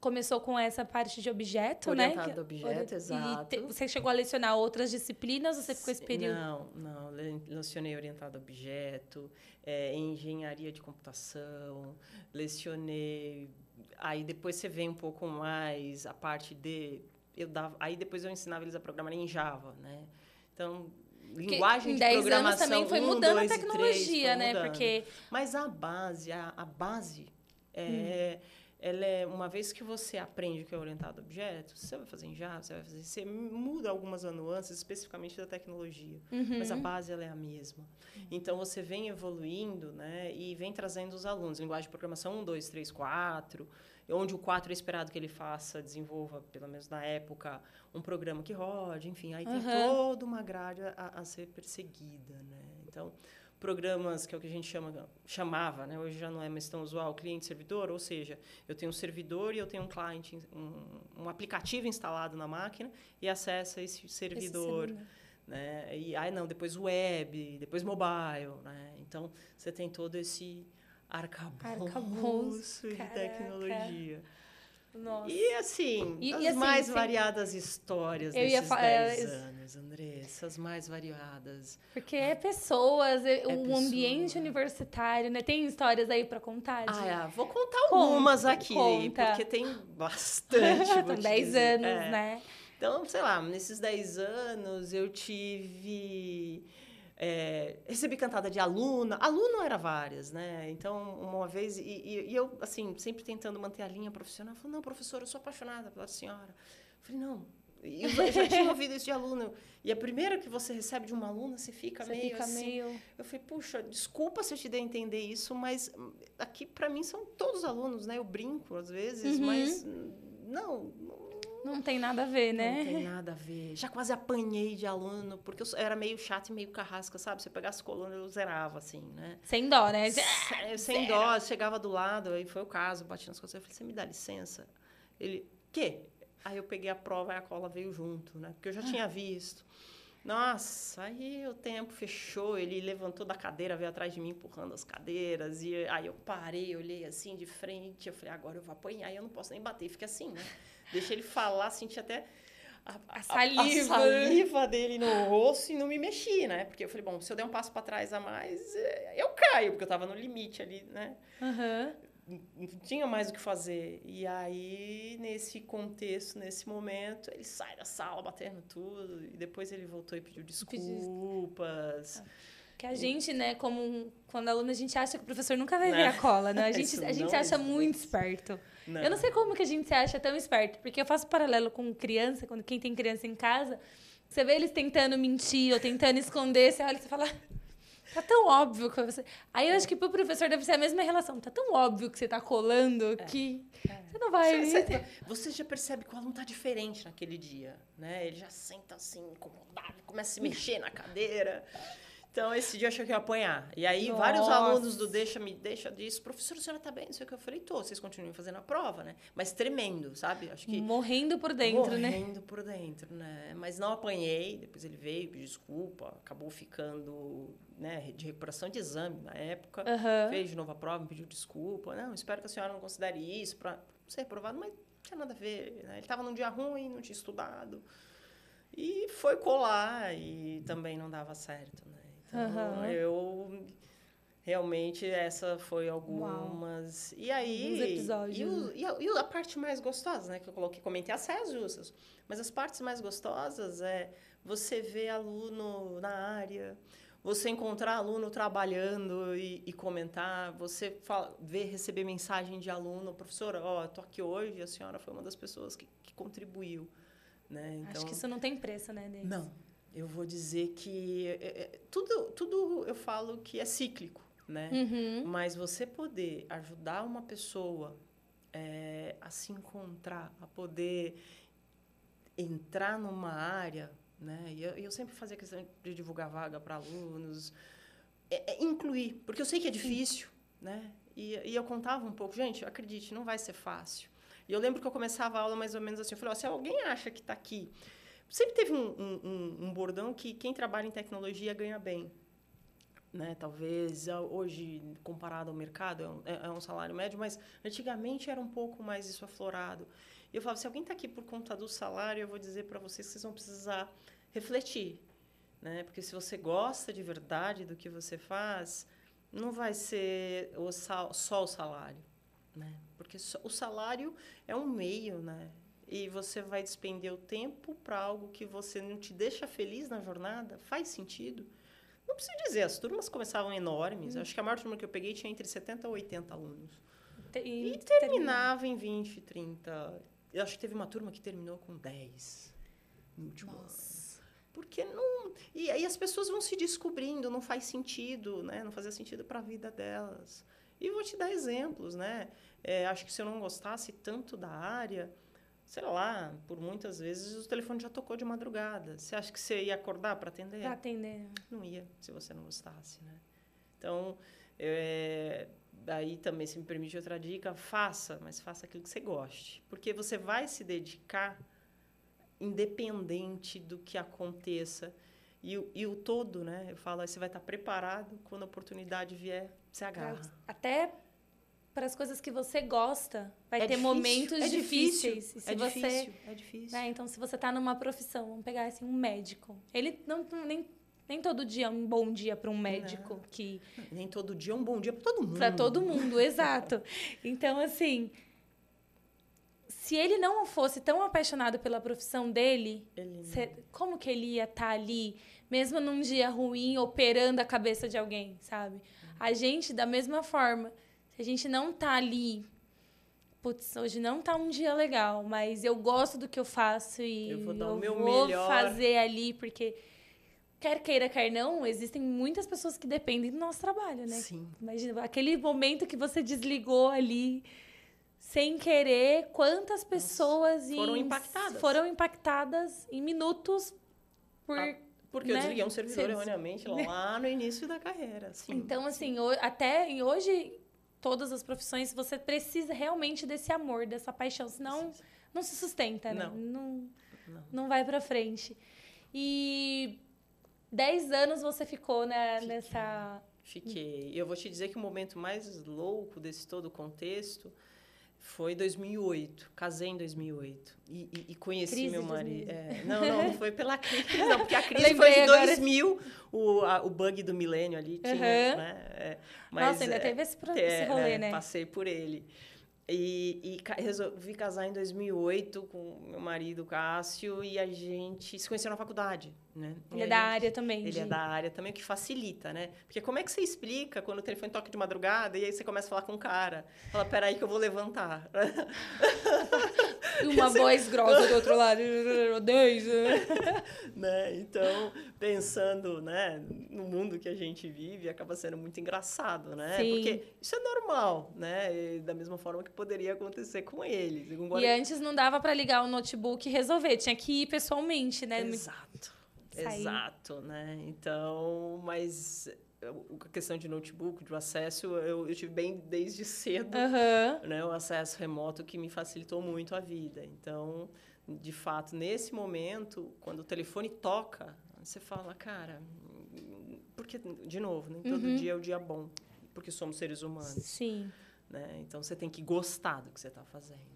começou com essa parte de objeto, Orientado né? Orientado objeto, exato. Te, você chegou a lecionar outras disciplinas ou você ficou esse período? Não, não. Lecionei orientado objeto, é, engenharia de computação, lecionei... Aí depois você vem um pouco mais a parte de... Eu dava, aí depois eu ensinava eles a programar em Java, né? Então, linguagem de programação. Anos também foi mudando um, a tecnologia, três, né? Mudando. Porque mas a base, a, a base é hum ela é uma vez que você aprende o que é orientado a objetos, você vai fazer em Java, você vai fazer, você muda algumas nuances especificamente da tecnologia, uhum. mas a base ela é a mesma. Então você vem evoluindo, né, e vem trazendo os alunos, linguagem de programação 1, 2, 3, 4, onde o 4 é esperado que ele faça, desenvolva, pelo menos na época, um programa que rode, enfim, aí uhum. tem toda uma grade a, a ser perseguida, né? Então, programas que é o que a gente chama, chamava, né? hoje já não é mais tão usual, cliente-servidor, ou seja, eu tenho um servidor e eu tenho um cliente, um, um aplicativo instalado na máquina e acessa esse servidor. Esse né? E aí não, depois web, depois mobile, né? Então você tem todo esse arcabouço, arcabouço de tecnologia. Nossa. E assim, e, as e assim, mais variadas histórias eu desses 10 anos, Andressa, as mais variadas. Porque é pessoas, é, é o ambiente universitário, né? Tem histórias aí para contar? Ah, é. vou contar algumas conta, aqui, conta. porque tem bastante. São 10 anos, é. né? Então, sei lá, nesses 10 anos eu tive é, recebi cantada de aluna. Aluno era várias, né? Então, uma vez... E, e, e, eu, assim, sempre tentando manter a linha profissional. Falei, não, professora, eu sou apaixonada pela senhora. falei, não... Eu já tinha ouvido isso de aluno. E a primeira que você recebe de uma aluna, você fica você meio fica assim... Meio... Eu falei, puxa, desculpa se eu te dei a entender isso, mas aqui, para mim, são todos alunos, né? Eu brinco, às vezes, uhum. mas... Não, não não tem nada a ver, né? Não tem nada a ver. Já quase apanhei de aluno, porque eu era meio chato e meio carrasca, sabe? Se eu pegasse coluna, eu zerava, assim, né? Sem dó, né? Sem, sem dó. Chegava do lado, aí foi o caso, bati nas coisas. Eu falei, você me dá licença? Ele, quê? Aí eu peguei a prova e a cola veio junto, né? Porque eu já tinha ah. visto. Nossa, aí o tempo fechou, ele levantou da cadeira, veio atrás de mim empurrando as cadeiras, e aí eu parei, olhei assim de frente, eu falei, agora eu vou apanhar, e eu não posso nem bater, fica assim, né? Deixa ele falar, senti até a, a, saliva. a, saliva dele no rosto e não me mexi, né? Porque eu falei, bom, se eu der um passo para trás a mais, é, eu caio, porque eu estava no limite ali, né? Uhum. Não tinha mais o que fazer. E aí, nesse contexto, nesse momento, ele sai da sala batendo tudo. E depois ele voltou e pediu desculpas. Que a gente, né, como quando aluna, a gente acha que o professor nunca vai ver a cola, né? A gente, a gente acha muito esperto. Não. Eu não sei como que a gente se acha tão esperto, porque eu faço paralelo com criança, quando quem tem criança em casa, você vê eles tentando mentir ou tentando esconder, você olha e você fala, tá tão óbvio que você. Aí eu acho que pro professor deve ser a mesma relação. Tá tão óbvio que você tá colando é. que é. você não vai. Você, você, você, já percebe que o aluno tá diferente naquele dia, né? Ele já senta assim, incomodado, começa a se mexer na cadeira. Então, esse dia eu achei que ia apanhar. E aí, Nossa. vários alunos do Deixa, me deixa, disso, professor, a senhora tá bem? Não sei o que. Eu falei, tô, vocês continuem fazendo a prova, né? Mas tremendo, sabe? Acho que... Morrendo por dentro, morrendo né? Morrendo por dentro, né? Mas não apanhei. Depois ele veio, pediu desculpa. Acabou ficando né, de recuperação de exame na época. Uhum. Fez de novo a prova, me pediu desculpa. Não, espero que a senhora não considere isso para ser reprovado. Mas não tinha nada a ver, né? Ele estava num dia ruim, não tinha estudado. E foi colar e também não dava certo, né? Então, uhum. eu realmente essa foi algumas. Uau. E aí. Episódios. E, o, e, a, e, a, parte mais gostosa, né? Que eu coloquei, comentei as saias justas. Mas as partes mais gostosas é você ver aluno na área, você encontrar aluno trabalhando e, e comentar, você fala, ver, receber mensagem de aluno, professora, ó, oh, tô aqui hoje, a senhora foi uma das pessoas que, que contribuiu. Né? Então, Acho que isso não tem preço, né, Denis? Não, eu vou dizer que é, é, tudo, tudo eu falo que é cíclico, né? Uhum. Mas você poder ajudar uma pessoa é, a se encontrar, a poder entrar numa área né? E eu, eu sempre fazia questão de divulgar vaga para alunos, é, é incluir, porque eu sei que é difícil, né? E, e eu contava um pouco, gente, acredite, não vai ser fácil. E eu lembro que eu começava a aula mais ou menos assim, eu falei, ó, se alguém acha que está aqui... Sempre teve um, um, um, bordão que quem trabalha em tecnologia ganha bem. Né? Talvez hoje, comparado ao mercado, é um, é, é um salário médio, mas antigamente era um pouco mais isso aflorado. E eu falava, se alguém está aqui por conta do salário, eu vou dizer para vocês que vocês vão precisar refletir. Né? Porque se você gosta de verdade do que você faz, não vai ser o sal, só o salário. Né? Porque o salário é um meio, né? E você vai despender o tempo para algo que você não te deixa feliz na jornada? Faz sentido? Não preciso dizer, as turmas começavam enormes. Hum. Acho que a maior turma que eu peguei tinha entre 70 e 80 alunos. E, e terminava em 20, 30. Eu acho que teve uma turma que terminou com 10 no último Nossa. ano. Porque não. E aí as pessoas vão se descobrindo, não faz sentido, né? Não fazia sentido para a vida delas. E vou te dar exemplos, né? É, acho que se eu não gostasse tanto da área, sei lá, por muitas vezes o telefone já tocou de madrugada. Você acha que você ia acordar para atender? Para atender. Não ia, se você não gostasse, né? Então, é, daí também, se me permite outra dica, faça, mas faça aquilo que você goste. Porque você vai se dedicar independente do que aconteça. E, e o todo, né? Eu falo, você vai estar preparado quando a oportunidade vier, você agarra. Até para as coisas que você gosta, vai é ter difícil, momentos é difíceis. Difícil, é você, difícil, é difícil. Né? Então, se você está numa profissão, vamos pegar assim, um médico. Ele não nem nem todo dia é um bom dia para um médico não. que nem todo dia é um bom dia para todo mundo. Para todo mundo, exato. Então, assim, se ele não fosse tão apaixonado pela profissão dele, como que ele ia estar tá ali, mesmo num dia ruim, operando a cabeça de alguém, sabe? A gente, da mesma forma, se a gente não tá ali, putz, hoje não tá um dia legal, mas eu gosto do que eu faço e eu vou, dar eu o meu vou melhor. fazer ali, porque quer queira, quer não, existem muitas pessoas que dependem do nosso trabalho, né? Sim. Imagina, aquele momento que você desligou ali sem querer, quantas pessoas foram impactadas. Foram impactadas em minutos por. Ah, porque né? eu desliguei um servidor erroneamente lá no início da carreira. Sim, então, assim, até hoje, todas as profissões, você precisa realmente desse amor, dessa paixão, senão sim, não se sustenta, né? Não. Não, não. não vai para frente. E dez anos você ficou né, nessa. Fiquei. Eu vou te dizer que o momento mais louco desse todo contexto foi 2008. Casei em 2008. E, e, e conheci crise meu marido. É, não, não, não foi pela crise, não, porque a crise foi em 2000, o, a, o bug do milênio ali tinha, uhum. né? É, mas, Nossa, ainda é, teve esse, esse rolê, é, né? Passei por ele. E, e resolvi casar em 2008 com meu marido, Cássio, e a gente se conheceu na faculdade, né? Ele é da área também. Ele de... é da área também, o que facilita, né? Porque como é que você explica quando o telefone toca de madrugada e aí você começa a falar com o cara? Fala, peraí que eu vou levantar. E uma você... voz grossa do outro lado. né? Então, pensando né, no mundo que a gente vive, acaba sendo muito engraçado, né? Sim. Porque isso é normal, né? E da mesma forma que poderia acontecer com eles. Agora... E antes não dava para ligar o notebook e resolver, tinha que ir pessoalmente, né? Exato. Exato, né? Então, mas a questão de notebook, de acesso, eu, eu tive bem desde cedo, uhum. né? O acesso remoto que me facilitou muito a vida. Então, de fato, nesse momento, quando o telefone toca, você fala, cara, porque, de novo, nem todo uhum. dia é o dia bom, porque somos seres humanos. Sim. Né? Então, você tem que gostar do que você está fazendo.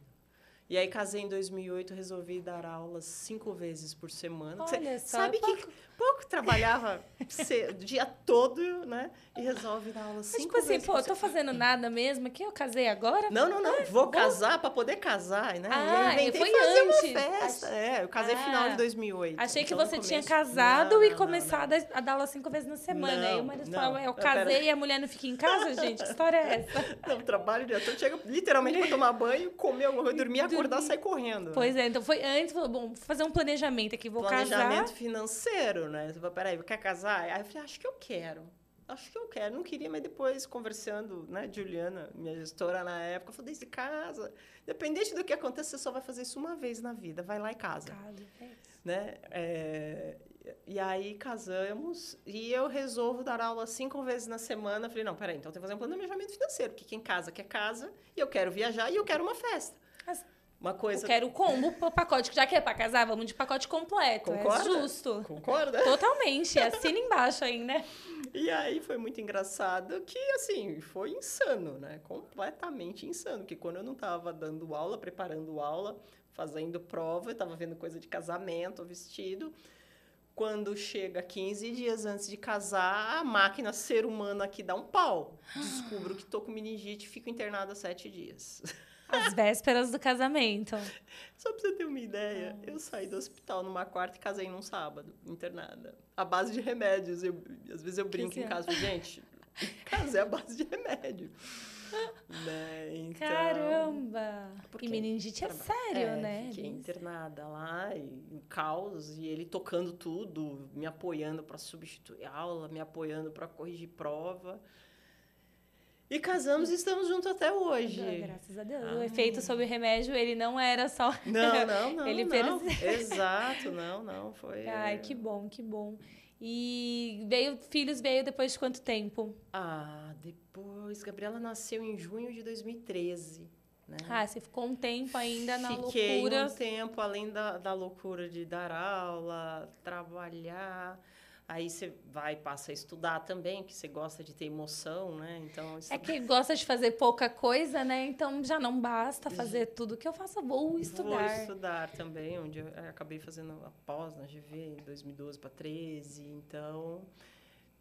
E aí casei em 2008, resolvi dar aulas cinco vezes por semana. Olha Você só, sabe que pouco trabalhava o dia todo, né? E resolve dar aula cinco tipo assim, vezes. pô, eu tô fazendo nada mesmo, que eu casei agora? Não, não, não. vou, vou casar para poder casar, né? Ah, e inventei foi fazer antes. uma festa. É, eu casei ah, final de 2008. Achei que então, você tinha casado não, e não, começado não, a dar aula cinco vezes na semana. Aí o marido fala, eu casei Pera... e a mulher não fica em casa, gente? Que história é essa? Não, trabalho o dia todo. Chega literalmente para tomar banho, comer alguma coisa, dormir, acordar, sair correndo. Né? Pois é, então foi antes, falou, bom, vou fazer um planejamento aqui, vou planejamento casar. Planejamento financeiro, né? Você peraí, quer casar? Aí eu falei, acho que eu quero. acho que eu quero. Não queria, mas depois, conversando, né, Juliana, minha gestora na época, falou, desde casa, independente do que aconteça, você só vai fazer isso uma vez na vida, vai lá e casa. Casa, é Né? É, e aí casamos e eu resolvo dar aula cinco vezes na semana. Falei, não, peraí, então tem que fazer um planejamento financeiro, porque quem casa quer casa, e eu quero viajar e eu quero uma festa. Mas Uma coisa. Eu quero o combo, o pacote. Já que é pra casar, vamos de pacote completo. Concorda? É justo. Concorda? Totalmente. Assina embaixo ainda. E aí foi muito engraçado que, assim, foi insano, né? Completamente insano. Que quando eu não estava dando aula, preparando aula, fazendo prova, eu estava vendo coisa de casamento, vestido. Quando chega 15 dias antes de casar, a máquina ser humano aqui dá um pau. Descubro que tô com meningite e fico internada sete dias. As vésperas do casamento. Só pra você ter uma ideia, eu saí do hospital numa quarta e casei num sábado, internada. A base de remédios. Eu, às vezes eu brinco em casa, gente, casei à base de remédio. né? então, Caramba! porque E meningite é sério, é, né? Fiquei internada lá, e, em caos, e ele tocando tudo, me apoiando para substituir aula, me apoiando para corrigir prova. E casamos e estamos juntos até hoje. Ah, Graças a Deus. O Ai. efeito sobre o remédio, ele não era só. Não, não, não. Ele não. perce- Exato, não, não. Foi. Ai, que bom, que bom. E veio, filhos veio depois de quanto tempo? Ah, depois. Gabriela nasceu em junho de 2013. Né? Ah, você ficou um tempo ainda na Fiquei loucura. um tempo além da, da loucura de dar aula, trabalhar. Aí você vai passa a estudar também, que você gosta de ter emoção, né? Então, É estuda- que gosta de fazer pouca coisa, né? Então já não basta fazer tudo que eu faço, vou Vou estudar. estudar também, onde eu acabei fazendo a pós na GV em 2012 para 13. Então,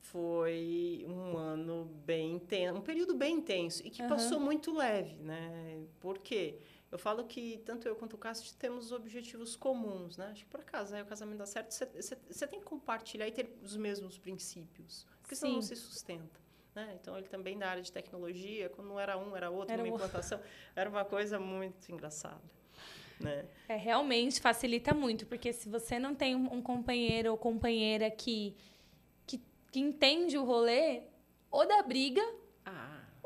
foi um ano bem intenso, um período bem intenso e que Aham. passou muito leve, né? Por quê? Eu falo que tanto eu quanto o Cássio temos objetivos comuns, né? Acho que para casar e o casamento dar certo, você- tem que compartilhar e ter os mesmos princípios, porque senão não Sim. se sustenta. Né? Então, ele também da área de tecnologia, quando não era um, era outro, Era uma implantação, era uma coisa muito engraçada. Né? É, realmente facilita muito, porque se você não tem um companheiro ou companheira que, que, que entende o rolê, ou da briga,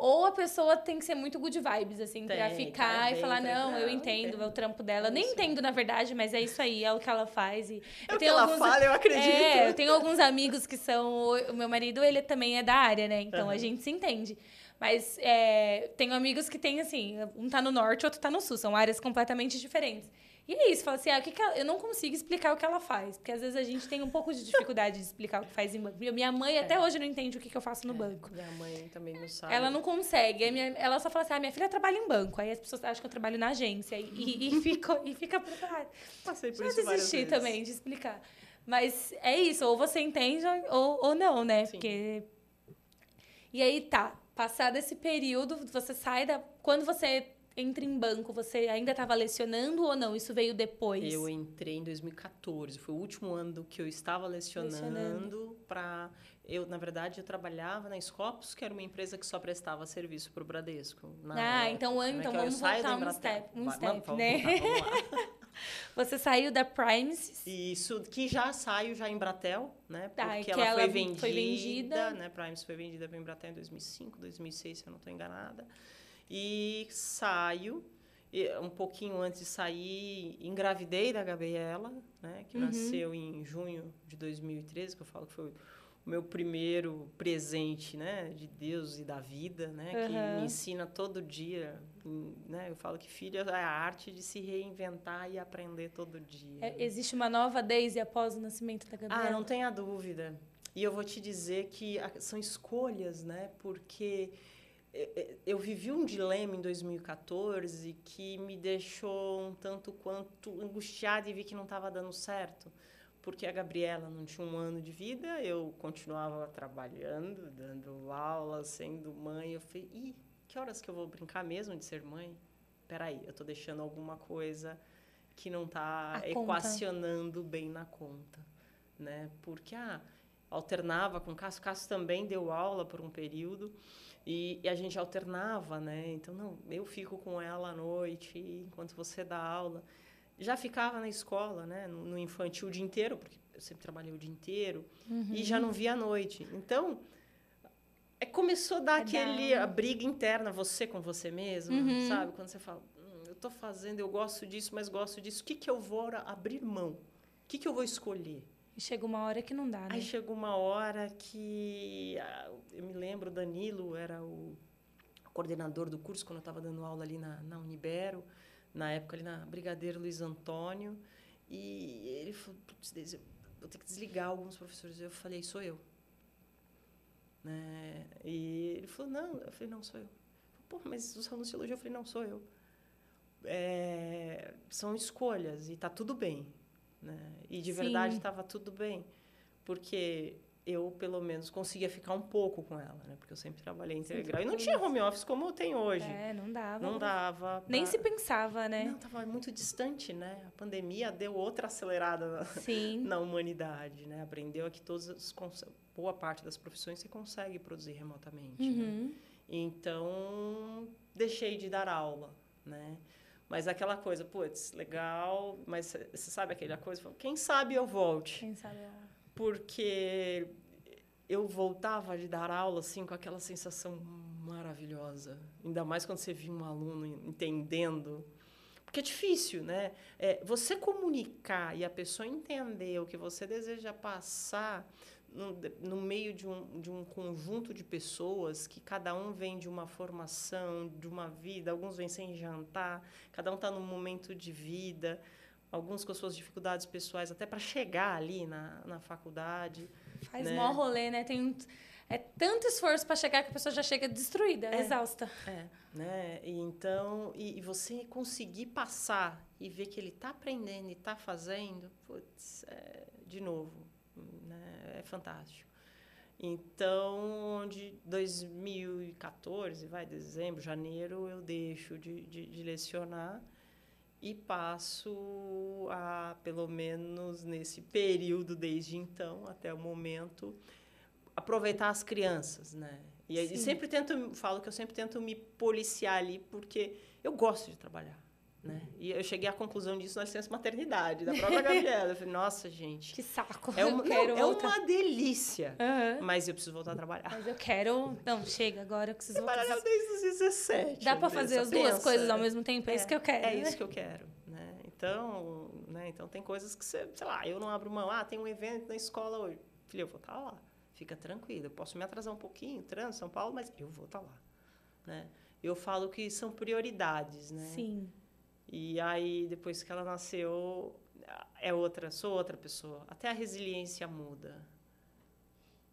ou a pessoa tem que ser muito good vibes, assim, pra Tem, ficar tá e falar, tá- não, eu não, entendo, entendo. é o trampo dela. Nem Isso. entendo, na verdade, mas é isso aí, é o que ela faz. E É o que ela fala, eu acredito. É, eu tenho alguns amigos que são. O meu marido, ele também é da área, né? Então a Aham. gente se entende. Mas é, tenho amigos que têm assim, um tá no norte, outro tá no sul, são áreas completamente diferentes. E é isso, fala assim, ah, o que que ela- eu não consigo explicar o que ela faz, porque às vezes a gente tem um pouco de dificuldade de explicar o que faz em banco. Minha mãe até hoje não entende o que, que eu faço no banco. Minha mãe também não sabe. Ela não consegue. Minha- ela só fala assim: ah, minha filha trabalha em banco. Aí as pessoas acham que eu trabalho na agência. E, e, e fica, e fica preparada. passei por Já isso desisti também de explicar. Mas é isso, ou você entende ou, ou não, né? Sim. Porque. E aí tá, passado esse período, você sai da. Quando você entra em banco, você ainda estava lecionando ou não? Isso veio depois? Eu entrei em 2014, foi o último ano que eu estava lecionando Lecionando. para eu, na verdade, eu trabalhava na Scopus, que era uma empresa que só prestava serviço para o Bradesco. Ah, época, então, né, então vamos voltar um step, um step, né? voltar. Você saiu da Primes. Isso, que já saio já em Bratel, né? Tá, Porque que ela, ela foi vendida, foi vendida. né? Primes foi vendida para Embratel em 2005, 2006, se eu não estou enganada. E saio, um pouquinho antes de sair, engravidei da Gabriela, né? Que Uhum. nasceu em junho de 2013, que eu falo que foi o meu primeiro presente, né? De Deus e da vida, né? Que Aham. me ensina todo dia, né? Eu falo que filho é a arte de se reinventar e aprender todo dia. É, existe uma nova Daisy após o nascimento da Gabriela? Ah, não tenha dúvida. E eu vou te dizer que são escolhas, né? Porque eh, eh, eu vivi um dilema em 2014 que me deixou um tanto quanto angustiada e vi que não estava dando certo. Porque a Gabriela não tinha um ano de vida, eu continuava trabalhando, dando aula, sendo mãe. Eu falei, ih, que horas que eu vou brincar mesmo de ser mãe? Peraí, eu estou deixando alguma coisa que não está A conta. equacionando bem na conta, né? Porque ah, alternava com o Cássio, o Cássio também deu aula por um período e, e a gente alternava, né? Então não, eu fico com ela à noite enquanto você dá aula. Já ficava na escola, né? No, no infantil o dia inteiro, porque eu sempre trabalhei o dia inteiro e já não via à noite. Então é, começou a dar É aquele dar- a briga interna, você com você mesmo, Uhum. sabe? Quando você fala, hum, eu tô fazendo, eu gosto disso, mas gosto disso. O que, que eu vou abrir mão? O que, que eu vou escolher? E chega uma hora que não dá, né? Aí chegou uma hora que ah, eu me lembro, o Danilo era o coordenador do curso quando eu estava dando aula ali na, na Unibero, na época ali na Brigadeiro Luiz Antônio, e ele falou, "Putz, Deise, eu vou ter que desligar alguns professores. Eu falei, sou eu. Né? E ele falou, não, eu falei, não, sou eu. Pô, mas os alunos de elogiam, eu falei, não, sou eu. É, são escolhas e tá tudo bem. Né? E de Sim. verdade estava tudo bem. Porque eu, pelo menos, conseguia ficar um pouco com ela, né? Porque eu sempre trabalhei integral. E não tinha home office como tem hoje. É, não dava. Não dava. Nem pra- se pensava, né? Não, estava muito distante, né? A pandemia deu outra acelerada na, Sim. na humanidade, né? Aprendeu que todas boa parte das profissões você consegue produzir remotamente, né? Uhum. Então, deixei de dar aula, né? Mas aquela coisa, putz, legal, mas você sabe aquela coisa? Quem sabe eu volte Quem sabe ela... porque eu voltava de dar aula assim com aquela sensação maravilhosa, ainda mais quando você via um aluno entendendo, porque é difícil, né? É, você comunicar e a pessoa entender o que você deseja passar no, no meio de um, de um conjunto de pessoas que cada um vem de uma formação, de uma vida, alguns vêm sem jantar, cada um está num momento de vida, alguns com as suas dificuldades pessoais, até para chegar ali na, na faculdade. Faz Né? mó rolê, né? Tem um... É tanto esforço para chegar que a pessoa já chega destruída, É. exausta. É, né? E então, e, e você conseguir passar e ver que ele está aprendendo e está fazendo, putz, é, de novo, né? É fantástico. Então, de 2014, vai, dezembro, janeiro, eu deixo de, de, de lecionar e passo a, pelo menos nesse período desde então até o momento, aproveitar as crianças, né? E Sim. sempre tento, falo que eu sempre tento me policiar ali porque eu gosto de trabalhar, né? E eu cheguei à conclusão disso na licença maternidade da própria Gabriela. Eu falei, nossa, gente, Que saco. é, uma, não, é uma delícia. Aham. Mas eu preciso voltar a trabalhar. Mas eu quero... Não, chega, agora eu preciso voltar. Trabalhar desde os 17. Dá para fazer as duas coisas pensa. ao mesmo tempo? É, isso que eu quero. É né? isso que eu quero, né? Então, né? Então tem coisas que você, sei lá, eu não abro mão. Ah, tem um evento na escola hoje. Filha, eu vou estar lá. Fica tranquila. Eu posso me atrasar um pouquinho, trânsito, São Paulo, mas eu vou estar lá, né? Eu falo que são prioridades, né? Sim. E aí depois que ela nasceu, é outra, sou outra pessoa. Até a resiliência muda,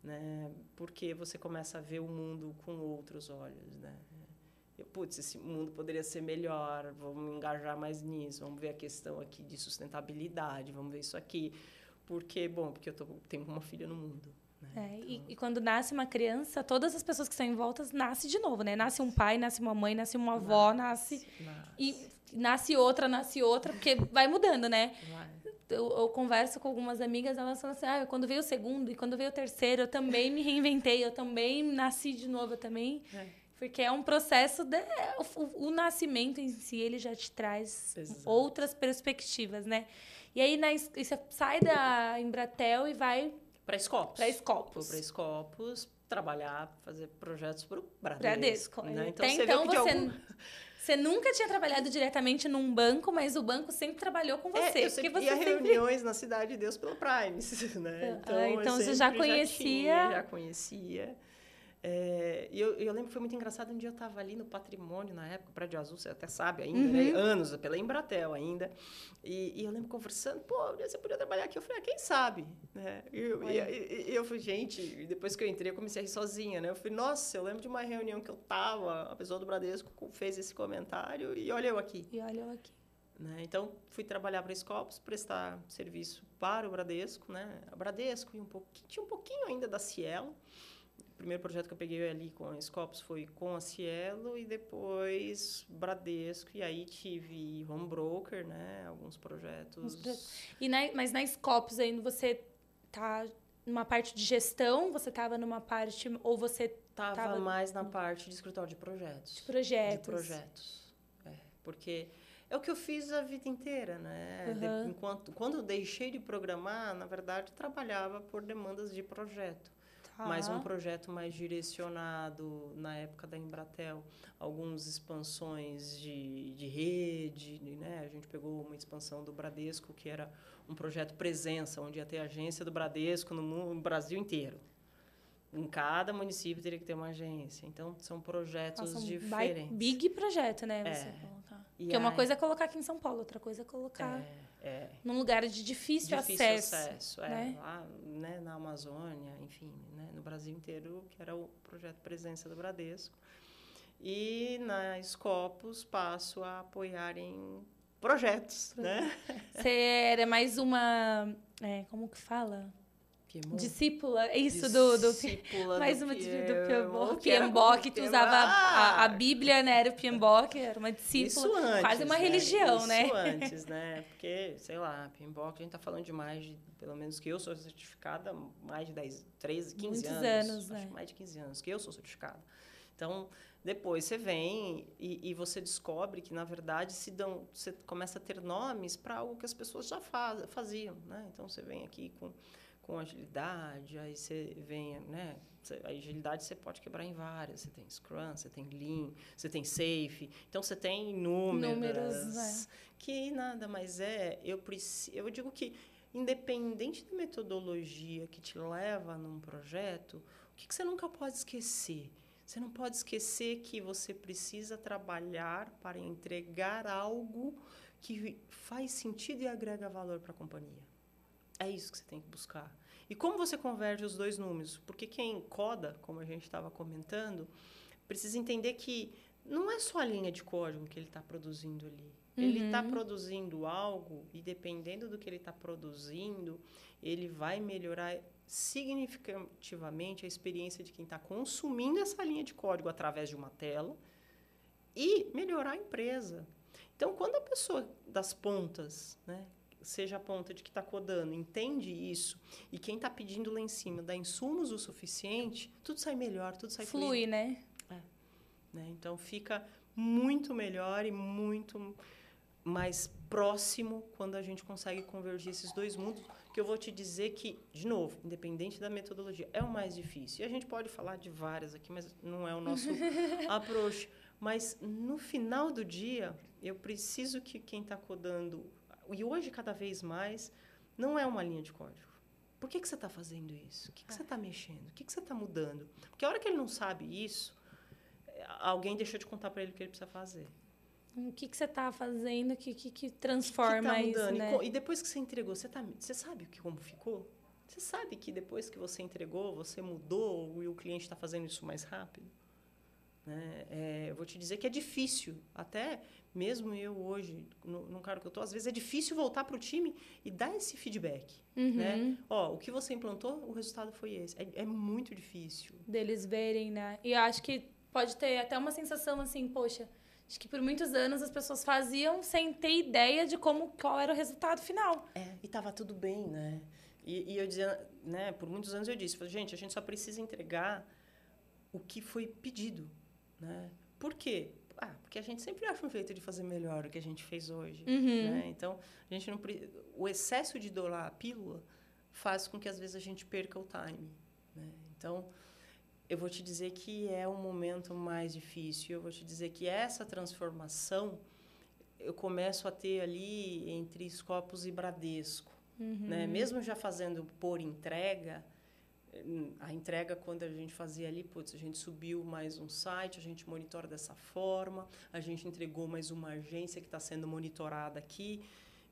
né? Porque você começa a ver o mundo com outros olhos, né? Putz, esse mundo poderia ser melhor, vamos engajar mais nisso, vamos ver a questão aqui de sustentabilidade, vamos ver isso aqui. Porque, bom, porque eu tô, tenho uma filha no mundo. É, e, e quando nasce uma criança, todas as pessoas que estão em volta nascem de novo, né? Nasce um pai, nasce uma mãe, nasce uma avó, nasce. Nasce, E nasce outra, nasce outra, porque vai mudando, né? Eu, eu converso com algumas amigas, elas falam assim: ah, quando veio o segundo e quando veio o terceiro, eu também me reinventei, eu também nasci de novo, eu também. É. Porque é um processo. De, o, o nascimento em si, ele já te traz Exato. outras perspectivas, né? E aí na, você sai da Embratel e vai Para Scopus. para Scopus. para Scopus, trabalhar, fazer projetos para o Bradesco. Bradesco. Né? Até você então, você, algum- você nunca tinha trabalhado diretamente num banco, mas o banco sempre trabalhou com você. É, eu sempre você ia sempre... reuniões na Cidade de Deus pelo Prime, né? Então, Ah, então você já conhecia- tinha, já conhecia. É, e eu, eu lembro que foi muito engraçado, um dia eu estava ali no Patrimônio, na época, o Prédio Azul, você até sabe ainda, Uhum. né? Anos, pela Embratel ainda. E, e eu lembro conversando, pô, você podia trabalhar aqui? Eu falei, ah, quem sabe? Né? E eu, e, eu falei, gente, depois que eu entrei, eu comecei a rir sozinha, né? Eu falei, nossa, eu lembro de uma reunião que eu tava, a pessoa do Bradesco fez esse comentário e olha eu aqui. E olha eu aqui. Né? Então, fui trabalhar para a Scopus, prestar serviço para o Bradesco, né? A Bradesco e um pouquinho, tinha um pouquinho ainda da Cielo. Primeiro projeto que eu peguei ali com a Scopus foi com a Cielo e depois Bradesco. E aí tive home broker, né? Alguns projetos. E na, mas na Scopus ainda você tá numa parte de gestão, você tava numa parte ou você Tava, Tava- mais na parte de escritório de projetos. de projetos. De projetos. É, porque é o que eu fiz a vida inteira, né? De- Aham. enquanto, quando eu deixei de programar, na verdade, trabalhava por demandas de projeto. Mas um projeto mais direcionado, na época da Embratel, algumas expansões de, de rede, né? A gente pegou uma expansão do Bradesco, que era um projeto presença, onde ia ter agência do Bradesco no, mundo, no Brasil inteiro. Em cada município teria que ter uma agência. Então, são projetos Nossa, um diferentes. Big projeto, né? Você é. Porque aí... uma coisa é colocar aqui em São Paulo, outra coisa é colocar é, é. num lugar de difícil, difícil acesso. acesso né? é. Lá né, na Amazônia, enfim, né, no Brasil inteiro, que era o projeto Presença do Bradesco. E na Scopus passo a apoiar em projetos, né? Você era mais uma... É, como que fala? Discípula, isso do, do. Mais uma discípula do Piembok. Piembok, tu usava a, a, Bíblia, né? Era o Piembok, era uma discípula. Isso antes. Quase uma né? religião, isso né? Isso antes, né? Porque, sei lá, Piembok, a gente tá falando de mais de, pelo menos que eu sou certificada, mais de 10, 13, 15 Muitos anos. anos né? mais de 15 anos que eu sou certificada. Então, depois você vem e, e, você descobre que, na verdade, se dão, você começa a ter nomes para algo que as pessoas já faz, faziam, né? Então, você vem aqui com com agilidade, aí você vem, né? A agilidade você pode quebrar em várias. Você tem Scrum, você tem Lean, você tem Safe. Então você tem inúmeras. Números, é. Que nada mais é. Eu, preciso, eu digo que, independente da metodologia que te leva num projeto, o que, que você nunca pode esquecer? Você não pode esquecer que você precisa trabalhar para entregar algo que faz sentido e agrega valor para a companhia. É isso que você tem que buscar. E como você converge os dois números? Porque quem coda, como a gente estava comentando, precisa entender que não é só a linha de código que ele está produzindo ali. Uhum. Ele está produzindo algo e, dependendo do que ele está produzindo, ele vai melhorar significativamente a experiência de quem está consumindo essa linha de código através de uma tela e melhorar a empresa. Então, quando a pessoa das pontas, né, seja a ponta de que está codando, entende isso, e quem está pedindo lá em cima dá insumos o suficiente, tudo sai melhor, tudo sai Flui, né? É. né? Então fica muito melhor e muito mais próximo quando a gente consegue convergir esses dois mundos, que eu vou te dizer que, de novo, independente da metodologia, é o mais difícil. E a gente pode falar de várias aqui, mas não é o nosso approach. Mas no final do dia, eu preciso que quem está codando e hoje, cada vez mais, não é uma linha de código. Por que, que você está fazendo isso? O que, que você está mexendo? O que, que você está mudando? Porque a hora que ele não sabe isso, alguém deixou de contar para ele o que ele precisa fazer. O que, que você está fazendo que, que, que transforma que que tá isso, né? E, e, depois que você entregou, você, tá, você sabe que, como ficou? Você sabe que depois que você entregou, você mudou e o cliente está fazendo isso mais rápido? Né? É, eu vou te dizer que é difícil. Até mesmo eu hoje, no, no cargo que eu estou, às vezes é difícil voltar para o time e dar esse feedback. Uhum. Né? Ó, o que você implantou, o resultado foi esse. É, é muito difícil. Deles verem, né? E acho que pode ter até uma sensação assim, poxa, acho que por muitos anos as pessoas faziam sem ter ideia de como qual era o resultado final. É, e estava tudo bem, né? E, e, eu dizia, né, por muitos anos eu disse, gente, a gente só precisa entregar o que foi pedido, né? Por quê? Ah, porque a gente sempre acha um jeito de fazer melhor o que a gente fez hoje. Uhum. Né? Então, a gente não, o excesso de dolar a pílula faz com que, às vezes, a gente perca o time. Né? Então, eu vou te dizer que é um momento mais difícil. Eu vou te dizer que essa transformação eu começo a ter ali entre Scopus e Bradesco. Uhum. Né? Mesmo já fazendo por entrega, a entrega quando a gente fazia ali, putz, a gente subiu mais um site, a gente monitora dessa forma, a gente entregou mais uma agência que está sendo monitorada aqui.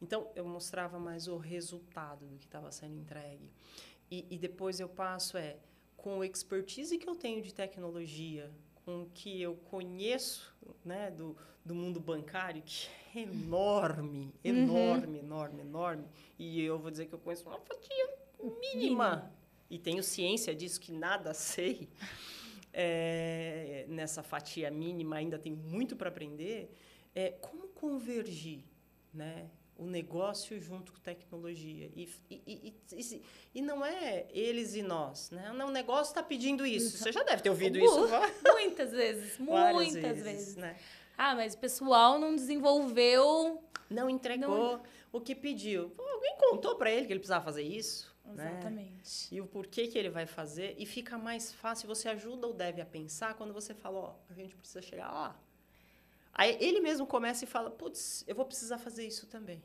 Então, eu mostrava mais o resultado do que estava sendo entregue. E, e, depois eu passo, é, com o expertise que eu tenho de tecnologia, com o que eu conheço né, do, do mundo bancário, que é enorme, enorme, uhum. enorme, enorme, e eu vou dizer que eu conheço uma fatia mínima e tenho ciência disso que nada sei, é, nessa fatia mínima ainda tem muito para aprender, é como convergir né, o negócio junto com tecnologia. E, e, e, e, não é eles e nós. Né? Não, o negócio está pedindo isso. Você já deve ter ouvido isso. Muitas vezes. muitas vezes. vezes. Né? Ah, mas o pessoal não desenvolveu... Não entregou não... o que pediu. Pô, alguém contou para ele que ele precisava fazer isso? Né? Exatamente. E o porquê que ele vai fazer. E fica mais fácil, você ajuda o dev a pensar quando você fala, ó, a gente precisa chegar lá. Aí ele mesmo começa e fala, putz, eu vou precisar fazer isso também.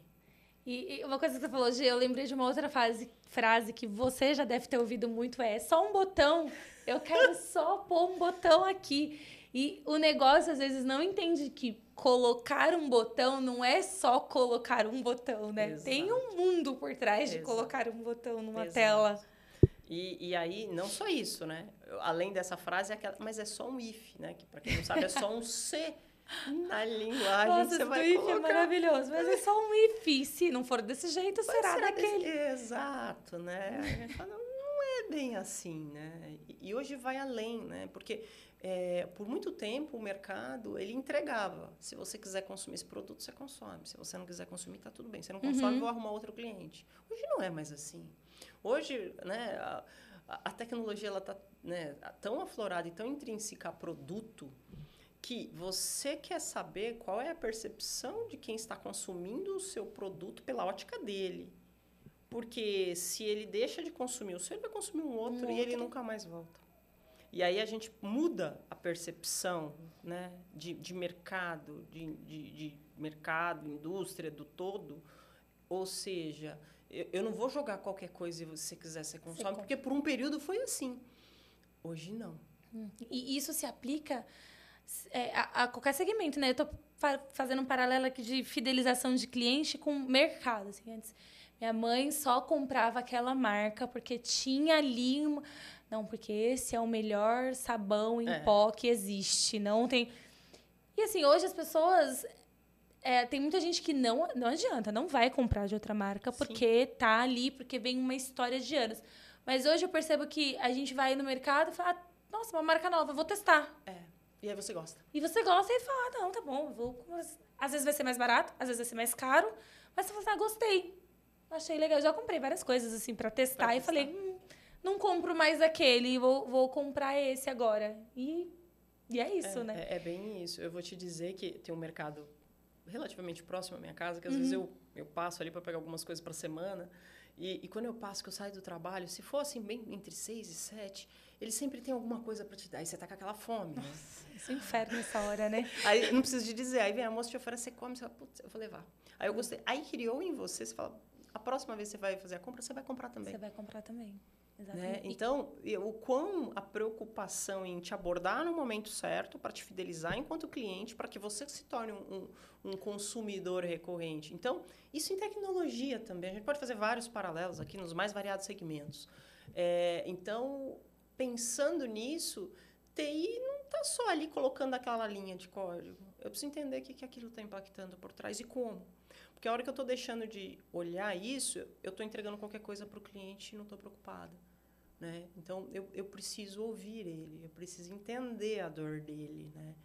E, e uma coisa que você falou, Gê, eu lembrei de uma outra frase, frase que você já deve ter ouvido muito, é só um botão, eu quero só pôr um botão aqui. E o negócio, às vezes, não entende que colocar um botão não é só colocar um botão, né? Exato. Tem um mundo por trás de Exato. colocar um botão numa Exato. tela. E, e aí, não só isso, né? Além dessa frase, é aquela, mas é só um if, né? Que para quem não sabe, é só um C na linguagem Nossa, você vai if é colocar. maravilhoso, mas é só um if. Se não for desse jeito, Mas será será daquele. desse- Exato, né? A gente fala, não é bem assim, né? E hoje vai além, né? Porque é, por muito tempo o mercado ele entregava. Se você quiser consumir esse produto, você consome. Se você não quiser consumir, tá tudo bem. Você não consome, Uhum. vou arrumar outro cliente. Hoje não é mais assim. Hoje, né? A, a- tecnologia ela tá né, tão aflorada e tão intrínseca a produto que você quer saber qual é a percepção de quem está consumindo o seu produto pela ótica dele. Porque se ele deixa de consumir o seu, ele vai consumir um outro, Um e ele outro. nunca mais volta. E aí a gente muda a percepção né, de, de mercado, de, de, de mercado, indústria, do todo. Ou seja, eu, eu não vou jogar qualquer coisa e você quiser, você consome, compra. porque por um período foi assim. Hoje não. E isso se aplica é, a, a qualquer segmento, né? Eu tô fa- fazendo um paralelo aqui de fidelização de cliente com mercado. Assim, antes, minha mãe só comprava aquela marca porque tinha ali. uma- Não, porque esse é o melhor sabão em É. pó que existe. Não tem. E assim, hoje as pessoas. é, tem muita gente que não, não adianta, não vai comprar de outra marca Sim. porque tá ali, porque vem uma história de anos. Mas hoje eu percebo que a gente vai no mercado e fala, "Ah, nossa, uma marca nova, vou testar. É. E aí você gosta. E você gosta e fala, ah, não, tá bom, vou. Às vezes vai ser mais barato, às vezes vai ser mais caro, mas você fala, assim, ah, gostei. Achei legal. Eu já comprei várias coisas assim pra testar Pra e testar. falei, hum, não compro mais aquele, vou, vou comprar esse agora. E, e é isso, é, né? É, é bem isso. Eu vou te dizer que tem um mercado relativamente próximo à minha casa, que às Uhum. vezes eu, eu passo ali para pegar algumas coisas para semana. E, e quando eu passo, que eu saio do trabalho, se for assim, bem entre seis e sete, ele sempre tem alguma coisa para te dar. E você tá com aquela fome, né? Esse é um inferno nessa hora, né? Aí não preciso de dizer. Aí vem a moça te oferece, você come, você fala, putz, eu vou levar. Aí eu gostei. Aí criou em você, você fala, a próxima vez que você vai fazer a compra, você vai comprar também. Você vai comprar também. Né? Então, o quão a preocupação em te abordar no momento certo, para te fidelizar enquanto cliente, para que você se torne um, um, um consumidor recorrente. Então, isso em tecnologia também. A gente pode fazer vários paralelos aqui nos mais variados segmentos. É, então, pensando nisso, TI não está só ali colocando aquela linha de código. Eu preciso entender o que, que aquilo está impactando por trás e como. Porque a hora que eu estou deixando de olhar isso, eu estou entregando qualquer coisa para o cliente e não estou preocupada. Né? Então, eu, eu preciso ouvir ele, eu preciso entender a dor dele, né?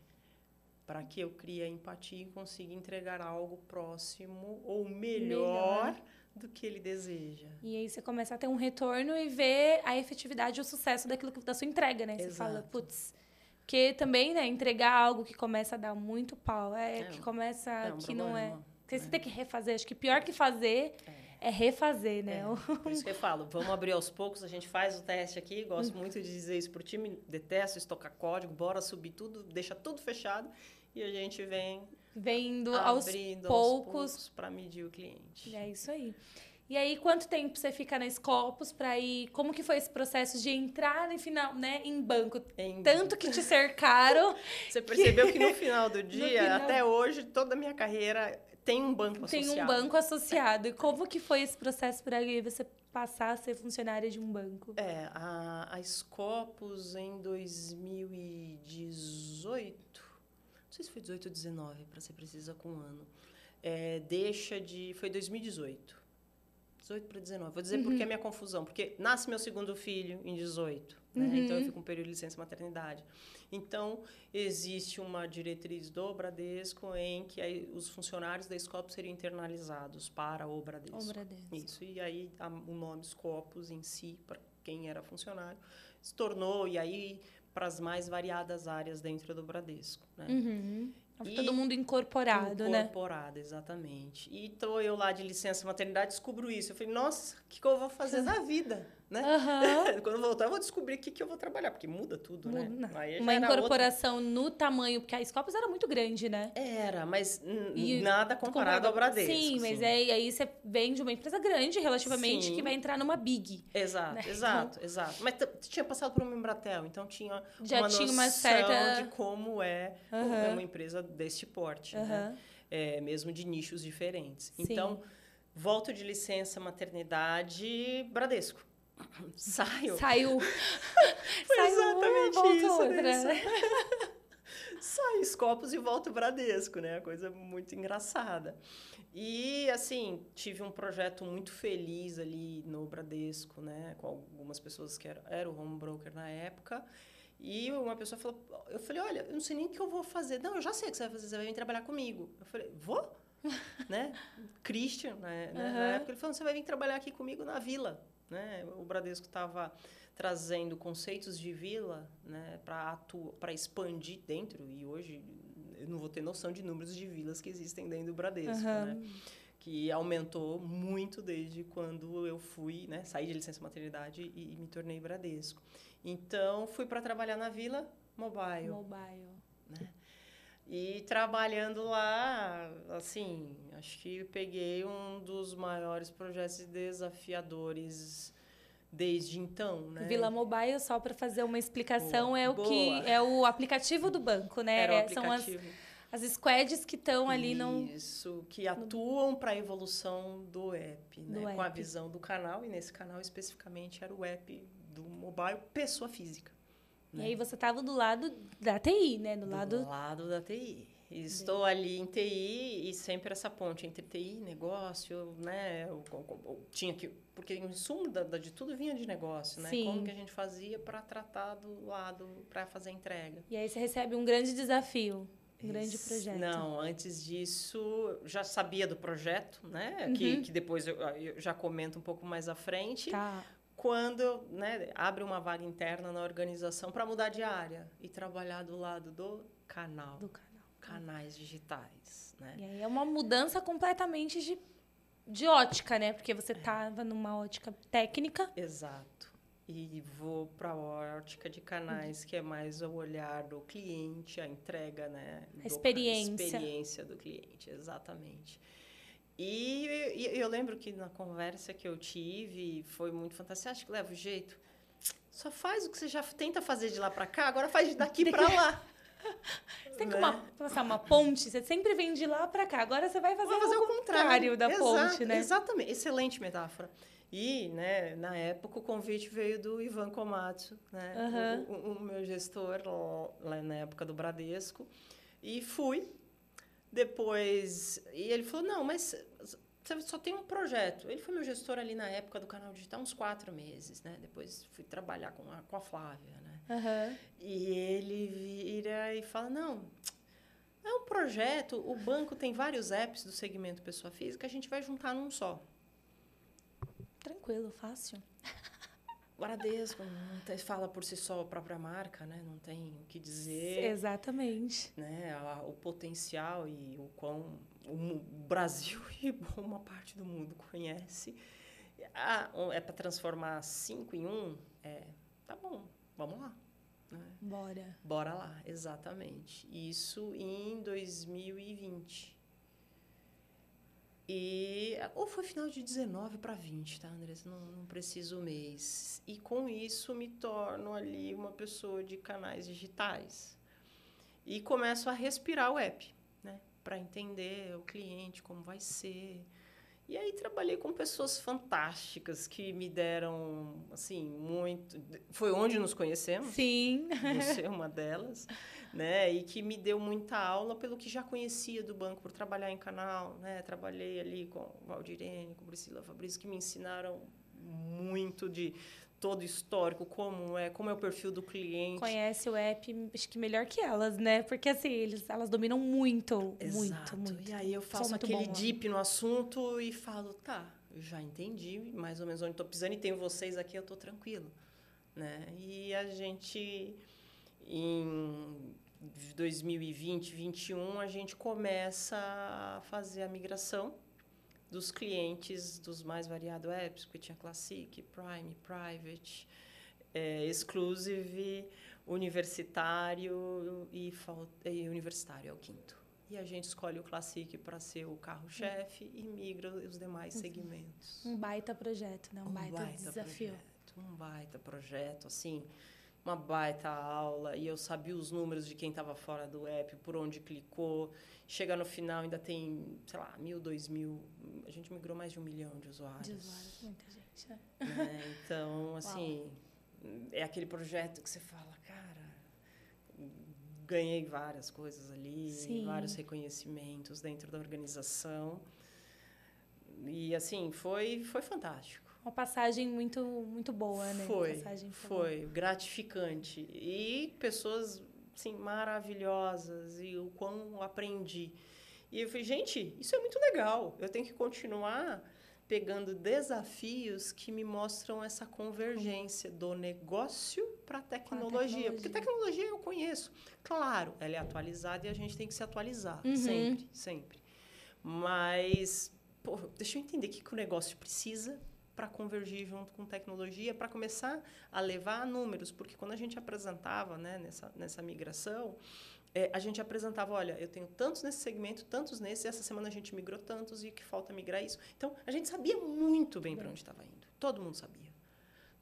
para que eu crie a empatia e consiga entregar algo próximo ou melhor, Melhor. do que ele deseja. E aí você começa a ter um retorno e ver a efetividade e o sucesso daquilo que, da sua entrega, né? Você fala, Exato. putz. Porque também, né, entregar algo que começa a dar muito pau, é, É que começa é um que não é. Porque você É. tem que refazer. Acho que pior que fazer é, refazer, né? É, por isso que eu falo, vamos abrir aos poucos, a gente faz o teste aqui, gosto muito de dizer isso pro time, detesto estocar código, bora subir tudo, deixa tudo fechado e a gente vem Vendo aos poucos. poucos para medir o cliente. É isso aí. E aí, quanto tempo você fica na Scopus para ir? Como que foi esse processo de entrar no final, né, em banco? Em- Tanto que te cercaram, Você percebeu que no final do dia, final- até hoje, toda a minha carreira tem um banco tem associado. um banco associado. E como que foi esse processo para você passar a ser funcionária de um banco? É, a, a Scopus em 2018, não sei se foi 18 ou 19, para ser precisa com um ano, é, deixa de. Foi 2018. 18 para 19. Vou dizer por que a minha confusão. Porque nasce meu segundo filho em 18. Né? Uhum. Então, eu fico um período de licença maternidade. Então, existe uma diretriz do Bradesco em que os funcionários da Scopus seriam internalizados para o Bradesco. O Bradesco. Isso, e aí a- o nome Scopus em si, para quem era funcionário, se tornou, e aí para as mais variadas áreas dentro do Bradesco. Né? Uhum. E Todo mundo incorporado, incorporado né? Incorporado, exatamente. E tô eu lá de licença maternidade, descubro isso. Eu falei, nossa, o que, que eu vou fazer na vida? Né? Uhum. Quando eu voltar, eu vou descobrir o que, que eu vou trabalhar, porque muda tudo, né? Muda. Aí Uma incorporação outra... no tamanho, porque a Scopus era muito grande, né? Era, mas e, nada comparado, ao Bradesco. Sim, mas é, aí você vem de uma empresa grande, relativamente, sim. que vai entrar numa big. Exato, né? exato, então... exato. Mas tinha passado por uma Embratel, então tinha já uma tinha uma certa de como é uhum. uma empresa deste porte, uhum. né? É, mesmo de nichos diferentes. Sim. Então, volto de licença maternidade Bradesco. Saiu. Foi Saiu exatamente uma, isso. Outra. Né? Saio Scopus e volto Bradesco, né? Coisa muito engraçada. E, assim, tive um projeto muito feliz ali no Bradesco, né? Com algumas pessoas que eram, era o home broker na época. E uma pessoa falou, eu falei, olha, eu não sei nem o que eu vou fazer. Não, eu já sei o que você vai fazer, você vai vir trabalhar comigo. Eu falei, vou? né? Christian, né? Uhum. Na época, ele falou, você vai vir trabalhar aqui comigo na vila. Né? O Bradesco estava trazendo conceitos de vila né, para expandir dentro, e hoje eu não vou ter noção de números de vilas que existem dentro do Bradesco, uhum. né? que aumentou muito desde quando eu fui, né, saí de licença maternidade e, e me tornei Bradesco. Então, fui para trabalhar na Vila Mobile. Mobile. E trabalhando lá, assim, acho que peguei um dos maiores projetos desafiadores desde então, né? Vila Mobile, só para fazer uma explicação, boa, é o boa. que é o aplicativo do banco, né? Era o é, São as, as squads que estão ali no Isso, que atuam para a evolução do app, né? Do Com a app. visão do canal e nesse canal especificamente era o app do mobile pessoa física. E aí você estava do lado da TI, né? Do, do lado lado da TI. Estou ali em TI e sempre essa ponte entre TI, negócio, né? Eu, eu, eu, tinha que porque o insumo da, de tudo vinha de negócio, né? Sim. Como que a gente fazia para tratar do lado para fazer a entrega? E aí você recebe um grande desafio, um grande projeto. Não, antes disso já sabia do projeto, né? Uhum. Que, que depois eu, eu já comento um pouco mais à frente. Tá. Quando né, abre uma vaga interna na organização para mudar de área e trabalhar do lado do canal, Do canal. canais digitais, né? E aí é uma mudança completamente de, de ótica, né? Porque você estava numa ótica técnica. Exato. E vou para a ótica de canais, que é mais o olhar do cliente, a entrega, né? do- experiência. experiência do cliente, exatamente. E, e eu lembro que na conversa que eu tive, foi muito fantástico. Acha que leva o jeito? Só faz o que você já tenta fazer de lá para cá, agora faz daqui para lá. Você tem que Né? uma, passar uma ponte, você sempre vem de lá para cá. Agora você vai fazer, fazer o o contrário da Exato, ponte, né? Exatamente, excelente metáfora. E, né, na época, o convite veio do Ivan Komatsu, né, Aham. o, o- o meu gestor lá na época do Bradesco. E fui. Depois, e ele falou, não, mas você só tem um projeto. Ele foi meu gestor ali na época do canal digital, uns quatro meses, né? Depois fui trabalhar com a, com a Flávia, né? Aham. E ele vira e fala: Não, é um projeto, o banco tem vários apps do segmento pessoa física, a gente vai juntar num só. Tranquilo, fácil. Bradesco não tem- fala por si só a própria marca, né? Não tem o que dizer. Exatamente. Né? O potencial e o quão o Brasil e uma parte do mundo conhece. Ah, é para transformar cinco em um? É, tá bom, vamos lá. né? Bora. Bora lá, exatamente. Isso em 2020. E ou foi final de 19 para 20, tá, Andressa? Não, não preciso o mês. E com isso me torno ali uma pessoa de canais digitais. E começo a respirar o app, né? Para entender o cliente, como vai ser. E aí trabalhei com pessoas fantásticas que me deram, assim, muito. Foi onde nos conhecemos Sim. você é uma delas, né? E que me deu muita aula pelo que já conhecia do banco, por trabalhar em canal, né? Trabalhei ali com Valdirene, com Priscila Fabrício, que me ensinaram muito de todo histórico, como é, como é o perfil do cliente. Conhece o app, acho que melhor que elas, né? Porque assim, eles, elas dominam muito, Exato. muito, muito. E aí eu faço aquele lá. deep no assunto e falo, tá, eu já entendi mais ou menos onde estou pisando e tenho vocês aqui, eu estou tranquilo. Né? E a gente, em de 2020, 2021, a gente começa a fazer a migração dos clientes dos mais variados apps, porque tinha Classic, Prime, Private, é, Exclusive, Universitário e, e Universitário é o quinto. E a gente escolhe o Classic para ser o carro-chefe e migra os demais uhum. segmentos. Um baita projeto, né? Um, um baita, baita, desafio. Projeto, um baita projeto, assim, uma baita aula. E eu sabia os números de quem estava fora do app, por onde clicou. Chega no final, ainda tem, sei lá, mil, dois mil. A gente migrou mais de um milhão de usuários. De usuários, muita gente, né? É, então, assim, Uau. é aquele projeto que você fala, cara, ganhei várias coisas ali, Sim. vários reconhecimentos dentro da organização. E, assim, foi, foi fantástico. Uma passagem muito, muito boa, né? Foi, foi gratificante. E pessoas assim, maravilhosas e o quão aprendi. E eu falei, gente, isso é muito legal. Eu tenho que continuar pegando desafios que me mostram essa convergência do negócio para a tecnologia. Porque tecnologia eu conheço. Claro, ela é atualizada e a gente tem que se atualizar. Uhum. Sempre, sempre. Mas, pô, deixa eu entender o que, que o negócio precisa para convergir junto com tecnologia, para começar a levar números, porque quando a gente apresentava né, nessa, nessa migração, é, a gente apresentava, olha, eu tenho tantos nesse segmento, tantos nesse, essa semana a gente migrou tantos e que falta migrar isso. Então, a gente sabia muito bem para onde estava indo. Todo mundo sabia.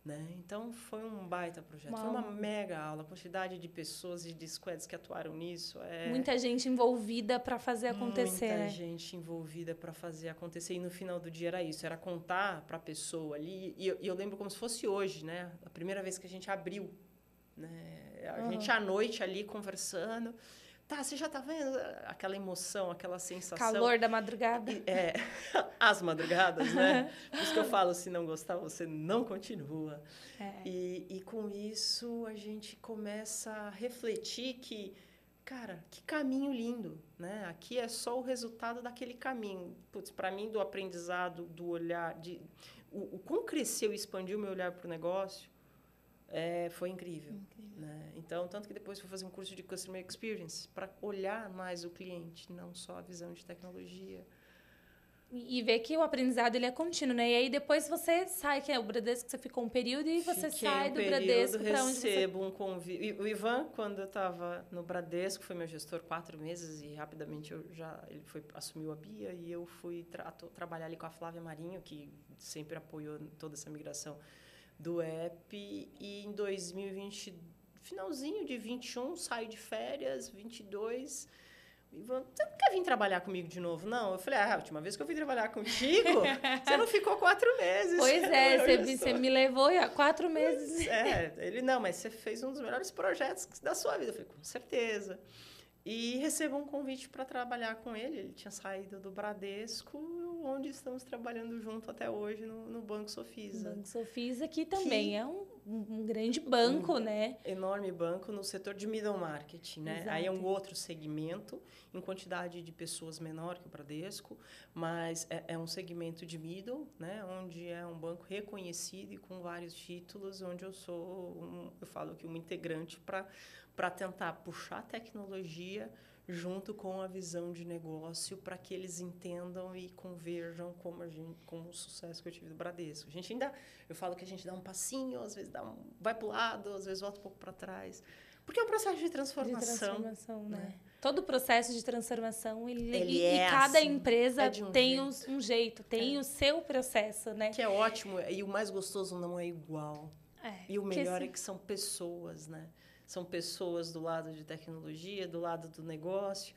Né? Então, foi um baita projeto. Uma foi uma mega aula. A quantidade de pessoas e de squads que atuaram nisso. É... Muita gente envolvida para fazer acontecer. Muita né? gente envolvida para fazer acontecer. E no final do dia era isso. Era contar para a pessoa ali. E eu, e eu, lembro como se fosse hoje, né? A primeira vez que a gente abriu. Né? A uhum. gente à noite ali conversando. Tá, você já tá vendo aquela emoção, aquela sensação. Calor da madrugada. É, as madrugadas, né? Por isso que eu falo, se não gostar, você não continua. É. E, e com isso a gente começa a refletir que, cara, que caminho lindo, né? Aqui é só o resultado daquele caminho. Putz, para mim, do aprendizado, do olhar, de o, o como cresceu e expandiu o meu olhar para o negócio, é, foi incrível. incrível. Né? Então, tanto que depois fui fazer um curso de Customer Experience para olhar mais o cliente, não só a visão de tecnologia. E ver que o aprendizado ele é contínuo, né? E aí depois você sai, que é o Bradesco, você ficou um período e você Fiquei sai um do Bradesco para onde você... recebo um convite. O Ivan, quando eu estava no Bradesco, foi meu gestor quatro meses e rapidamente eu já ele foi assumiu a Bia e eu fui tra trabalhar ali com a Flávia Marinho, que sempre apoiou toda essa migração do app e em 2020, finalzinho de 21, saio de férias, 22, Ivan, você não quer vir trabalhar comigo de novo, não? Eu falei, ah, a última vez que eu vim trabalhar contigo, você não ficou quatro meses. Pois é, você, você me levou há quatro meses. É, ele, não, mas você fez um dos melhores projetos da sua vida. Eu falei, com certeza. E recebo um convite para trabalhar com ele. Ele tinha saído do Bradesco, onde estamos trabalhando junto até hoje no, no Banco Sofisa. Banco Sofisa, que também que é um, um, grande banco, um né? Enorme banco no setor de middle market, né? Exato. Aí é um outro segmento, em quantidade de pessoas menor que o Bradesco, mas é, é um segmento de middle, né? Onde é um banco reconhecido e com vários títulos, onde eu sou, um, eu falo que uma integrante para tentar puxar a tecnologia junto com a visão de negócio para que eles entendam e converjam como a gente, com o sucesso que eu tive do Bradesco. A gente ainda, eu falo que a gente dá um passinho, às vezes dá um, vai para o lado, às vezes volta um pouco para trás, porque é um processo de transformação. De transformação, né? né? Todo processo de transformação ele, ele e, é cada assim, empresa é um tem jeito. Um, jeito, tem é. o seu processo, né? Que é ótimo e o mais gostoso não é igual. É, e o melhor é que são pessoas, né? São pessoas do lado de tecnologia, do lado do negócio.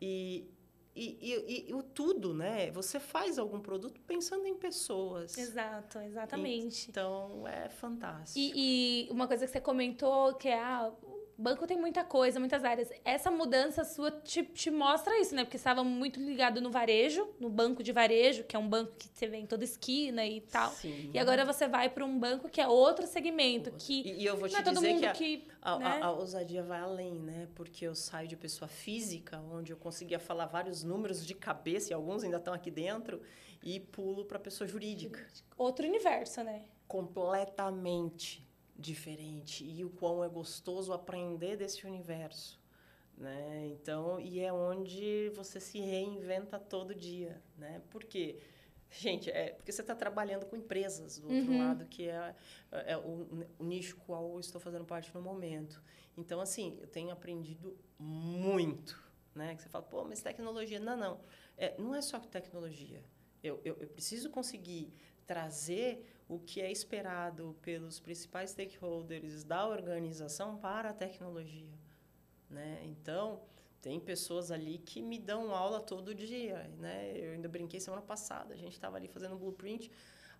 E, e, e, e, o tudo, né? Você faz algum produto pensando em pessoas. Exato, exatamente. Então, é fantástico. E, e uma coisa que você comentou, que é ah, banco tem muita coisa, muitas áreas. Essa mudança sua te, te mostra isso, né? Porque estava muito ligado no varejo, no banco de varejo, que é um banco que você vê em toda esquina e tal. Sim. E agora você vai para um banco que é outro segmento, que e, e eu vou te não é todo dizer mundo que, a, que a, né? a, a, ousadia vai além, né? Porque eu saio de pessoa física, onde eu conseguia falar vários números de cabeça, e alguns ainda estão aqui dentro, e pulo para pessoa jurídica. Outro universo, né? Completamente diferente e o quão é gostoso aprender desse universo. né? Então, e é onde você se reinventa todo dia, né? Por quê? Gente, é porque você está trabalhando com empresas do outro uhum. lado, que é, é o, o, nicho qual eu estou fazendo parte no momento. Então, assim, eu tenho aprendido muito, né? Que você fala, pô, mas tecnologia. Não, não. É, não é só tecnologia. Eu, eu, eu preciso conseguir trazer o que é esperado pelos principais stakeholders da organização para a tecnologia. Né? Então, tem pessoas ali que me dão aula todo dia. Né? Eu ainda brinquei semana passada, a gente estava ali fazendo um blueprint,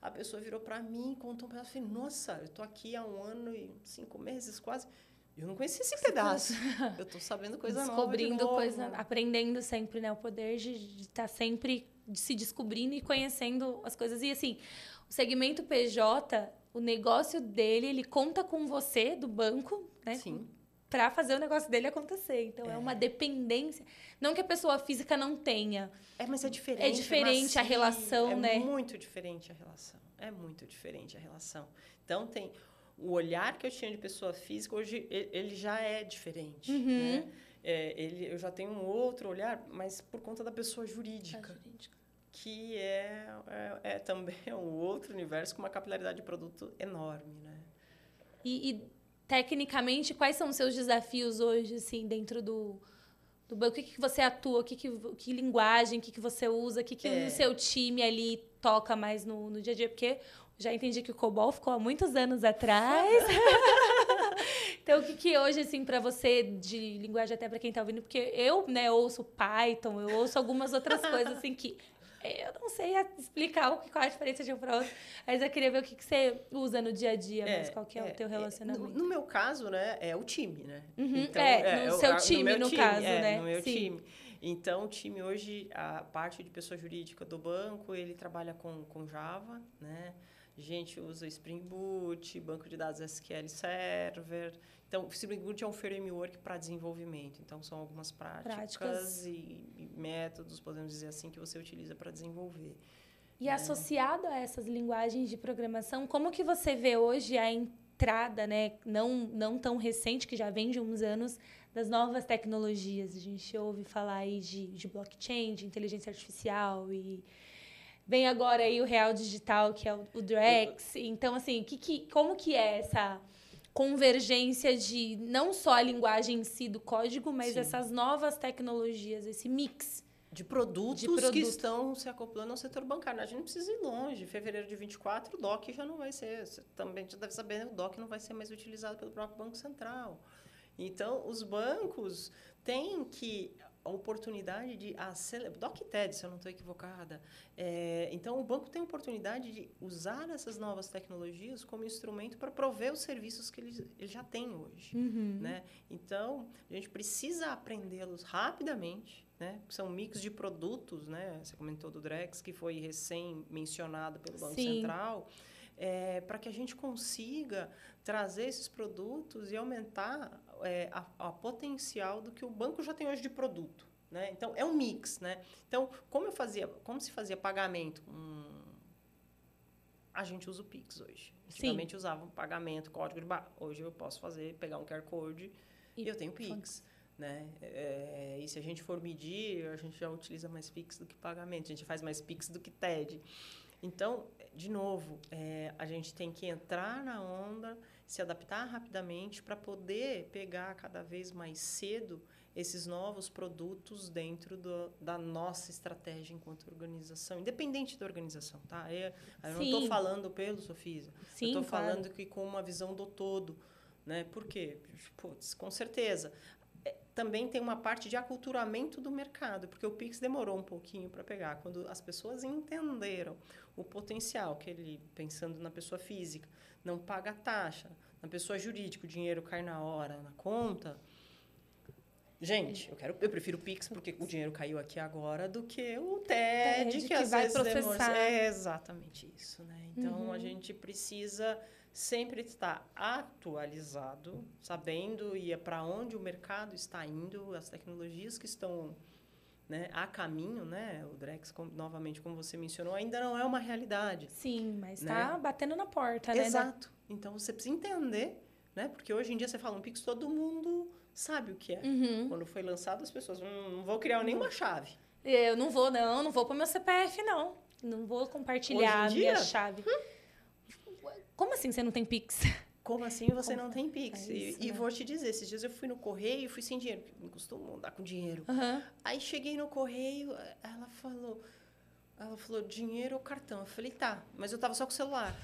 a pessoa virou para mim e contou um pedaço. Eu falei, nossa, eu estou aqui há um ano e cinco meses quase. Eu não conhecia esse pedaço. eu estou sabendo coisa Descobrindo nova. Descobrindo coisa, aprendendo sempre, né? O poder de estar tá sempre se descobrindo e conhecendo as coisas. E assim, o segmento PJ, o negócio dele, ele conta com você do banco, né? Sim. Para fazer o negócio dele acontecer. Então, é. é. uma dependência. Não que a pessoa física não tenha. É, mas é diferente. É diferente a relação, é né? É muito diferente a relação. É muito diferente a relação. Então, tem o olhar que eu tinha de pessoa física, hoje ele já é diferente, uhum. né? É, ele, eu já tenho um outro olhar, mas por conta da pessoa jurídica. jurídica que é, é, é, também um outro universo com uma capilaridade de produto enorme, né? E, e, tecnicamente, quais são os seus desafios hoje, assim, dentro do, do banco? O que, que você atua? O que, que, que linguagem? O que, que você usa? O que, que é. o seu time ali toca mais no, no dia a dia? Porque já entendi que o COBOL ficou há muitos anos atrás. então, o que, que hoje, assim, para você, de linguagem até para quem está ouvindo? Porque eu, né, ouço Python, eu ouço algumas outras coisas, assim, que eu não sei explicar qual a diferença de um para outro, mas eu queria ver o que, que você usa no dia a dia, é, mas qual que é, é o teu relacionamento. No, no, meu caso, né, é o time, né? Uhum, então, é, no é, seu time, no, no time, caso, é, né? No meu Sim. time. Então, o time hoje, a parte de pessoa jurídica do banco, ele trabalha com, com Java, né? A gente usa Spring Boot, banco de dados SQL Server, então, o Spring Boot é um framework para desenvolvimento. Então, são algumas práticas, práticas. E, e, métodos, podemos dizer assim, que você utiliza para desenvolver. E né? associado a essas linguagens de programação, como que você vê hoje a entrada, né, não, não tão recente, que já vem de uns anos, das novas tecnologias? A gente ouve falar aí de, de blockchain, de inteligência artificial e vem agora aí o real digital, que é o, o Drex. Então, assim, que, que, como que é essa convergência de não só a linguagem em si do código, mas Sim. essas novas tecnologias, esse mix. De produtos de produto. que estão se acoplando ao setor bancário. A gente não precisa ir longe. Em fevereiro de 24, o DOC já não vai ser. Você também já deve saber, o DOC não vai ser mais utilizado pelo próprio Banco Central. Então, os bancos têm que a oportunidade de acelerar. DocTed, se eu não estou equivocada. É, então, o banco tem a oportunidade de usar essas novas tecnologias como instrumento para prover os serviços que ele, ele já tem hoje. Uhum. Né? Então, a gente precisa aprendê-los rapidamente. Né? São mix de produtos, né? Você comentou do Drex, que foi recém-mencionado pelo Banco Sim. Central. É, para que a gente consiga trazer esses produtos e aumentar é, a, a, potencial do que o banco já tem hoje de produto. Né? Então, é um mix. Né? Então, como, eu fazia, como se fazia pagamento? Hum, a gente usa o Pix hoje. Antigamente Sim. usava um pagamento, código de barra. Hoje eu posso fazer, pegar um QR Code e, e eu tenho Pix. Né? É, e se a gente for medir, a gente já utiliza mais Pix do que pagamento. A gente faz mais Pix do que TED. Então, de novo, é, a gente tem que entrar na onda, se adaptar rapidamente para poder pegar cada vez mais cedo esses novos produtos dentro do, da nossa estratégia enquanto organização, independente da organização, tá? Eu, eu não estou falando pelo Sofisa, Sim, eu estou claro. falando que com uma visão do todo, né? Por quê? Putz, com certeza também tem uma parte de aculturamento do mercado, porque o Pix demorou um pouquinho para pegar. Quando as pessoas entenderam o potencial que ele, pensando na pessoa física, não paga taxa, na pessoa jurídica, o dinheiro cai na hora, na conta. Gente, eu quero, eu prefiro o Pix porque o dinheiro caiu aqui agora do que o TED, TED que, que, às vai vezes processar. Demora. É exatamente isso, né? Então uhum. a gente precisa sempre estar atualizado, sabendo e é para onde o mercado está indo, as tecnologias que estão né, a caminho, né? O Drex, como, novamente, como você mencionou, ainda não é uma realidade. Sim, mas está né? batendo na porta, né? Exato. Então você precisa entender, né? Porque hoje em dia você fala um Pix, todo mundo sabe o que é. Uhum. Quando foi lançado, as pessoas não, não vão criar nenhuma chave. Eu não vou, não, não vou pro meu CPF, não. Não vou compartilhar a minha chave. Como assim você não tem Pix? Como assim você Como não tem Pix? é isso, e e né? vou te dizer, esses dias eu fui no correio e fui sem dinheiro, porque não costumo andar com dinheiro. Aham. Aí cheguei no correio, ela falou, ela falou dinheiro ou cartão. Eu falei, tá, mas eu tava só com o celular.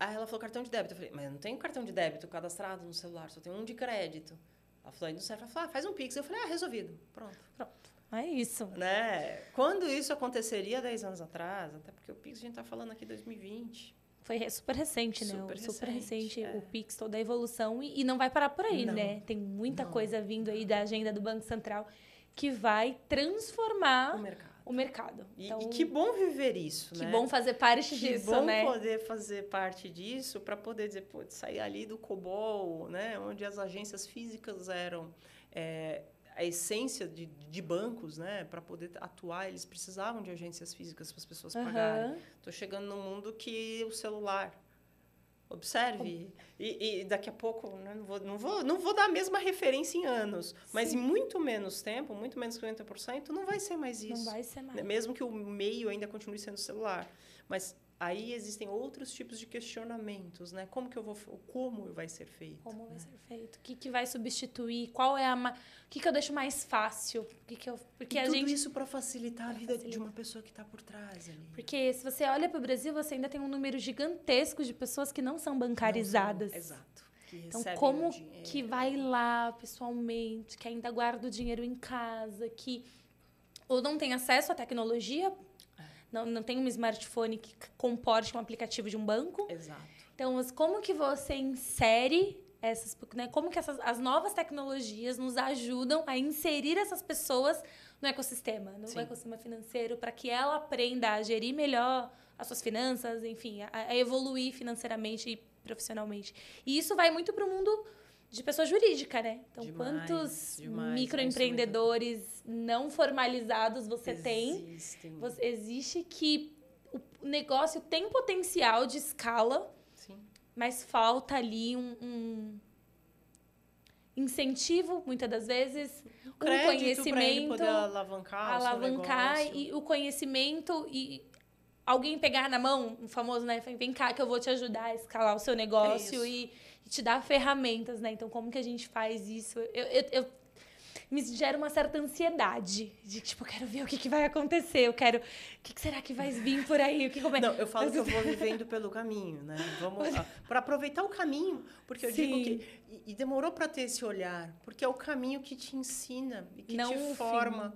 Aí ela falou cartão de débito. Eu falei, mas eu não tenho cartão de débito cadastrado no celular, só tenho um de crédito. Ela falou, aí não serve. Ela falou, ah, faz um Pix. Eu falei, ah, resolvido. Pronto. É isso. Né? Quando isso aconteceria 10 anos atrás, até porque o Pix a gente tá falando aqui 2020. Foi super recente, né? Super super recente, recente, é. o Pix, toda a evolução. E, e não vai parar por aí, Não. né? Tem muita Não. coisa vindo aí da agenda do Banco Central que vai transformar O mercado. o mercado. E, Então, e que bom viver isso, que né? bom fazer parte Que disso, bom né? poder fazer parte disso para poder dizer, pô, sair ali do COBOL, né, onde as agências físicas eram é, a essência de, de bancos, né, para poder atuar, eles precisavam de agências físicas para as pessoas pagarem. Aham. Estou chegando num mundo que o celular. Observe. E, e daqui a pouco, né, não, vou, não, vou, não vou dar a mesma referência em anos, mas Sim. em muito menos tempo, muito menos que 50%, não vai ser mais isso. Não vai ser mais. Mesmo que o meio ainda continue sendo celular. Mas aí existem outros tipos de questionamentos, né? Como que eu vou, como vai ser feito? Como vai né? ser feito? O que, que vai substituir? Qual é a. Ma... O que, que eu deixo mais fácil? O que que eu... Porque e a tudo gente. isso para facilitar a Pra vida de facilitar. uma pessoa que está por trás ali. Porque se você olha para o Brasil, você ainda tem um número gigantesco de pessoas que não são bancarizadas. Não são- exato. Então, como que vai lá pessoalmente, que ainda guarda o dinheiro em casa, que ou não tem acesso à tecnologia. Não, não tem um smartphone que comporte um aplicativo de um banco. Exato. Então, como que você insere essas, né? Como que essas, as novas tecnologias nos ajudam a inserir essas pessoas no ecossistema, no Sim. ecossistema financeiro, para que ela aprenda a gerir melhor as suas finanças, enfim, a, a evoluir financeiramente e profissionalmente. E isso vai muito para o mundo de pessoa jurídica, né? Então, Demais, quantos demais. microempreendedores não formalizados você tem? Existem. Você- existe que o negócio tem potencial de escala, Sim. mas falta ali um, um incentivo, muitas das vezes, um conhecimento, poder alavancar, o alavancar negócio. e o conhecimento e alguém pegar na mão, um famoso, né? Vem cá que eu vou te ajudar a escalar o seu negócio isso. e, e te dar ferramentas, né? Então, como que a gente faz isso? Eu, eu, eu- me gera uma certa ansiedade de tipo, eu quero ver o que, que vai acontecer, eu quero. O que, que será que vai vir por aí? O que como é? Não, eu falo que eu vou vivendo pelo caminho, né? Vamos para aproveitar o caminho, porque eu digo Sim. que e, e demorou para ter esse olhar, porque é o caminho que te ensina e que Não te forma.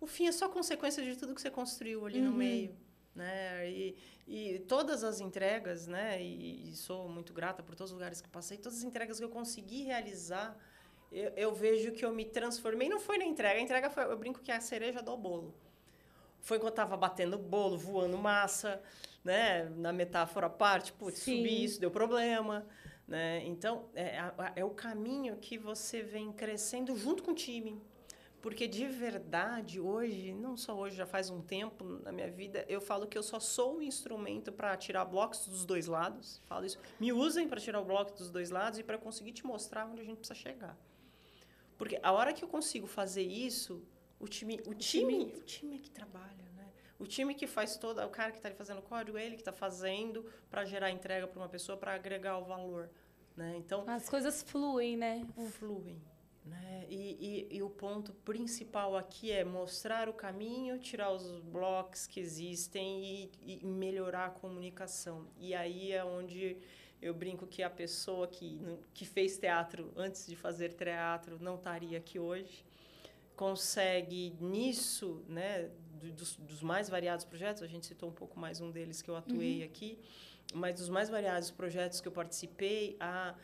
O fim é só consequência de tudo que você construiu ali no Uhum. meio, né? E, e todas as entregas, né? E, e sou muito grata por todos os lugares que passei, todas as entregas que eu consegui realizar, eu, eu vejo que eu me transformei. Não foi na entrega, a entrega foi, eu brinco que é a cereja do bolo. Foi quando eu tava batendo bolo, voando massa, né? Na metáfora à parte, putz, Sim. subi isso, deu problema, né? Então, é, é o caminho que você vem crescendo junto com o time. Porque de verdade, hoje, não só hoje, já faz um tempo na minha vida, eu falo que eu só sou o instrumento para tirar blocos dos dois lados. Falo isso. Me usem para tirar o bloco dos dois lados e para conseguir te mostrar onde a gente precisa chegar. Porque a hora que eu consigo fazer isso, o time, o, time, o time é que trabalha, né? O time que faz toda, o cara que está ali fazendo o código, é ele que está fazendo para gerar entrega para uma pessoa, para agregar o valor, né? Então, As coisas fluem, né? fluem. Né? E, e, e o ponto principal aqui é mostrar o caminho, tirar os blocos que existem e, e melhorar a comunicação. E aí é onde eu brinco que a pessoa que, que fez teatro antes de fazer teatro não estaria aqui hoje. Consegue nisso, né, do- dos, dos mais variados projetos, a gente citou um pouco mais um deles que eu atuei aqui, mas dos mais variados projetos que eu participei, a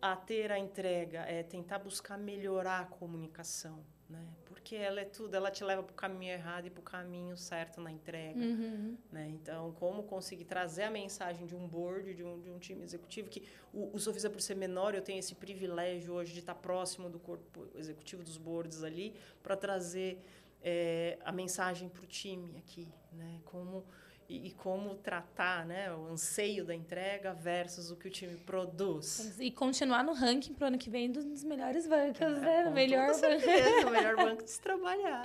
a ter a entrega, é tentar buscar melhorar a comunicação, né? Porque ela é tudo, ela te leva para o caminho errado e para o caminho certo na entrega, Uhum. né? Então, como conseguir trazer a mensagem de um board, de um, de um time executivo, que o, o Sofisa, por ser menor, eu tenho esse privilégio hoje de estar próximo do corpo executivo dos boards ali, para trazer é, a mensagem para o time aqui, né? Como e, e, como tratar né, o anseio da entrega versus o que o time produz. E continuar no ranking para o ano que vem dos melhores bancos, é, né? O melhor banco. o melhor banco de se trabalhar.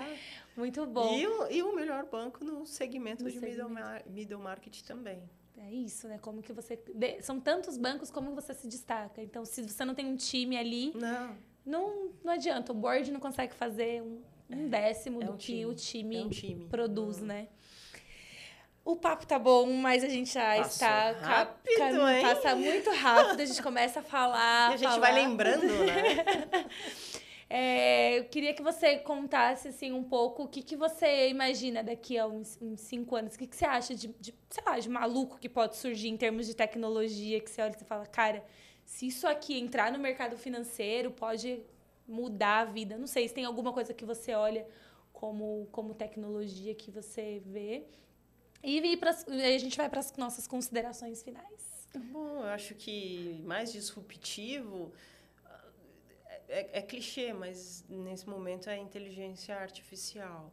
Muito bom. E o, e o melhor banco no segmento no de segmento. Middle, middle market também. É isso, né? Como que você. São tantos bancos, como você se destaca. Então, se você não tem um time ali. Não. Não, não adianta. O board não consegue fazer um, um é, décimo é do um que time. o time, é um time. produz, hum. né? O papo tá bom, mas a gente já Passou está. Rápido, ca... hein? Passa muito rápido, a gente começa a falar. E a gente falar. vai lembrando, né? é, eu queria que você contasse assim, um pouco o que, que você imagina daqui a uns, uns cinco anos. O que, que você acha de, de, sei lá, de maluco que pode surgir em termos de tecnologia, que você olha e fala, cara, se isso aqui entrar no mercado financeiro, pode mudar a vida. Não sei se tem alguma coisa que você olha como, como tecnologia que você vê. E, e aí a gente vai para as nossas considerações finais. Bom, eu acho que mais disruptivo é, é, clichê, mas nesse momento é inteligência artificial.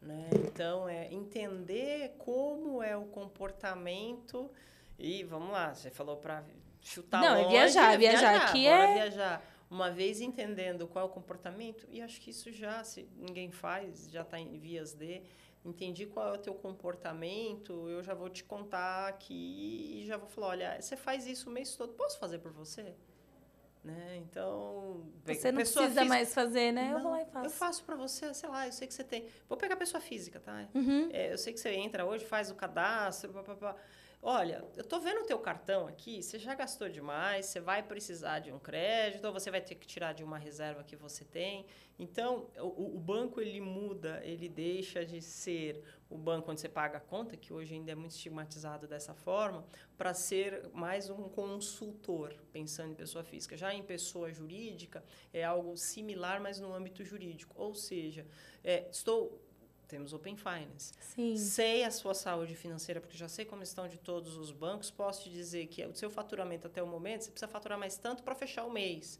Né? Então, é entender como é o comportamento. E vamos lá, você falou para chutar Não, longe, é viajar, é viajar. viajar aqui é... viajar. Uma vez entendendo qual é o comportamento, e acho que isso já, se ninguém faz, já está em vias de entendi qual é o teu comportamento, eu já vou te contar aqui e já vou falar, olha, você faz isso o mês todo, posso fazer por você? Né? Então, você não precisa física, mais fazer, né? Não, eu vou lá e faço. Eu faço para você, sei lá, eu sei que você tem. Vou pegar a pessoa física, tá? Uhum. É, eu sei que você entra hoje, faz o cadastro, papapá. Olha, eu tô vendo o teu cartão aqui, você já gastou demais, você vai precisar de um crédito, ou você vai ter que tirar de uma reserva que você tem. Então, o, o, banco ele muda, ele deixa de ser o banco onde você paga a conta, que hoje ainda é muito estigmatizado dessa forma, para ser mais um consultor, pensando em pessoa física. Já em pessoa jurídica, é algo similar, mas no âmbito jurídico. Ou seja, é, estou temos Open Finance. Sim. Sei a sua saúde financeira, porque já sei como estão de todos os bancos. Posso te dizer que o seu faturamento até o momento, você precisa faturar mais tanto para fechar o mês.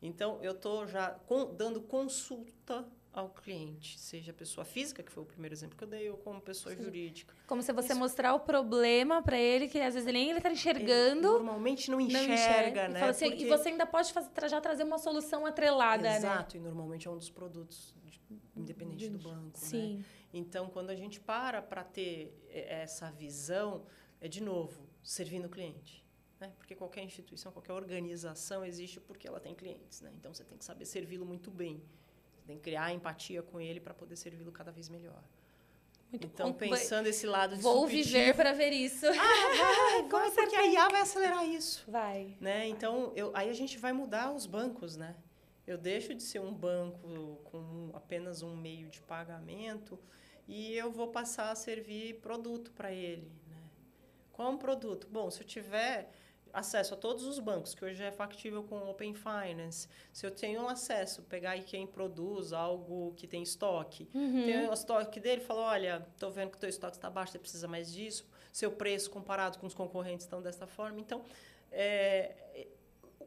Então, eu estou já com, dando consulta ao cliente, seja pessoa física, que foi o primeiro exemplo que eu dei, ou como pessoa Sim. jurídica. Como se você Isso. mostrar o problema para ele, que às vezes nem ele está enxergando. Ele normalmente não enxerga, não enxerga né? Assim, Porque... E você ainda pode fazer, já trazer uma solução atrelada, Exato, né? Exato, e normalmente é um dos produtos independente do banco. Né? Sim. Né? Então, quando a gente para para ter essa visão, é de novo, servindo o cliente. Né? Porque qualquer instituição, qualquer organização existe porque ela tem clientes. Né? Então, você tem que saber servi-lo muito bem. Você tem que criar empatia com ele para poder servi-lo cada vez melhor. Muito então, bom. pensando esse lado de Vou viver para ver isso. Ah, vai, vai porque a IA vai acelerar isso. Vai. Né? Então, eu, aí a gente vai mudar os bancos, né? Eu deixo de ser um banco com apenas um meio de pagamento e eu vou passar a servir produto para ele. Né? Qual é um produto? Bom, se eu tiver acesso a todos os bancos, que hoje é factível com o Open Finance, se eu tenho acesso, pegar aí quem produz algo que tem estoque, uhum. tem o estoque dele, fala, olha, estou vendo que o teu estoque está baixo, você precisa mais disso, seu preço comparado com os concorrentes estão desta forma. Então, é,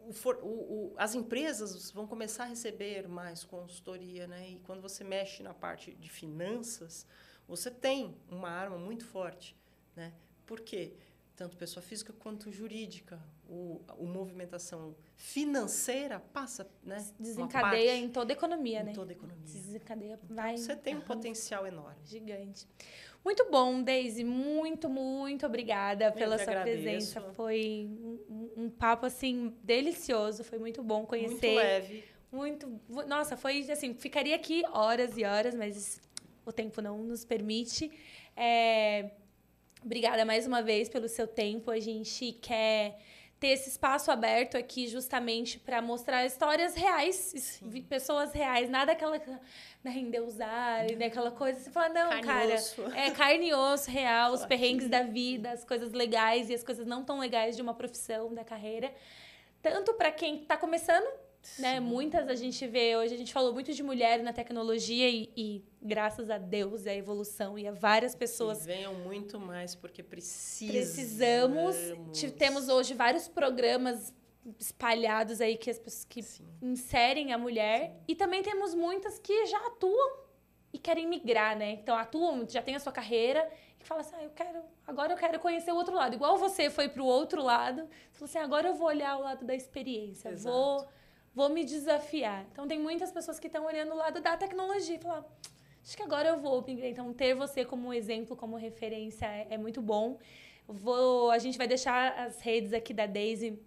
o o, o, as empresas vão começar a receber mais consultoria, né? E quando você mexe na parte de finanças, você tem uma arma muito forte, né? Por quê? Tanto pessoa física quanto jurídica. O, a movimentação financeira passa, né? Desencadeia em toda a economia, em né? Em toda a economia. Desencadeia, vai. Então, você tem um potencial enorme. Gigante. Muito bom, Daisy. Muito, muito obrigada Eu pela sua agradeço. presença. Foi um, um, papo, assim, delicioso. Foi muito bom conhecer. Muito leve. Muito. Nossa, foi assim, ficaria aqui horas e horas, mas o tempo não nos permite. É, obrigada mais uma vez pelo seu tempo. A gente quer ter esse espaço aberto aqui justamente para mostrar histórias reais, Sim. pessoas reais, nada aquela né, endeusar, né, aquela coisa. Você fala, não, carne cara, osso. é carne e osso real, os perrengues da vida, as coisas legais e as coisas não tão legais de uma profissão, da carreira. Tanto para quem está começando né? Muitas a gente vê, hoje a gente falou muito de mulher na tecnologia e, e graças a Deus e a evolução e a várias pessoas. Que venham muito mais porque precisamos. Precisamos. Temos hoje vários programas espalhados aí que as pessoas que Sim. inserem a mulher Sim. e também temos muitas que já atuam e querem migrar, né? Então atuam, já tem a sua carreira e fala assim: ah, eu quero, agora eu quero conhecer o outro lado. Igual você foi para o outro lado, você falou assim: agora eu vou olhar o lado da experiência, Exato. vou, vou me desafiar. Então tem muitas pessoas que estão olhando o lado da tecnologia e falar: acho que agora eu vou. Então ter você como exemplo, como referência é, é muito bom. Vou, a gente vai deixar as redes aqui da Daisy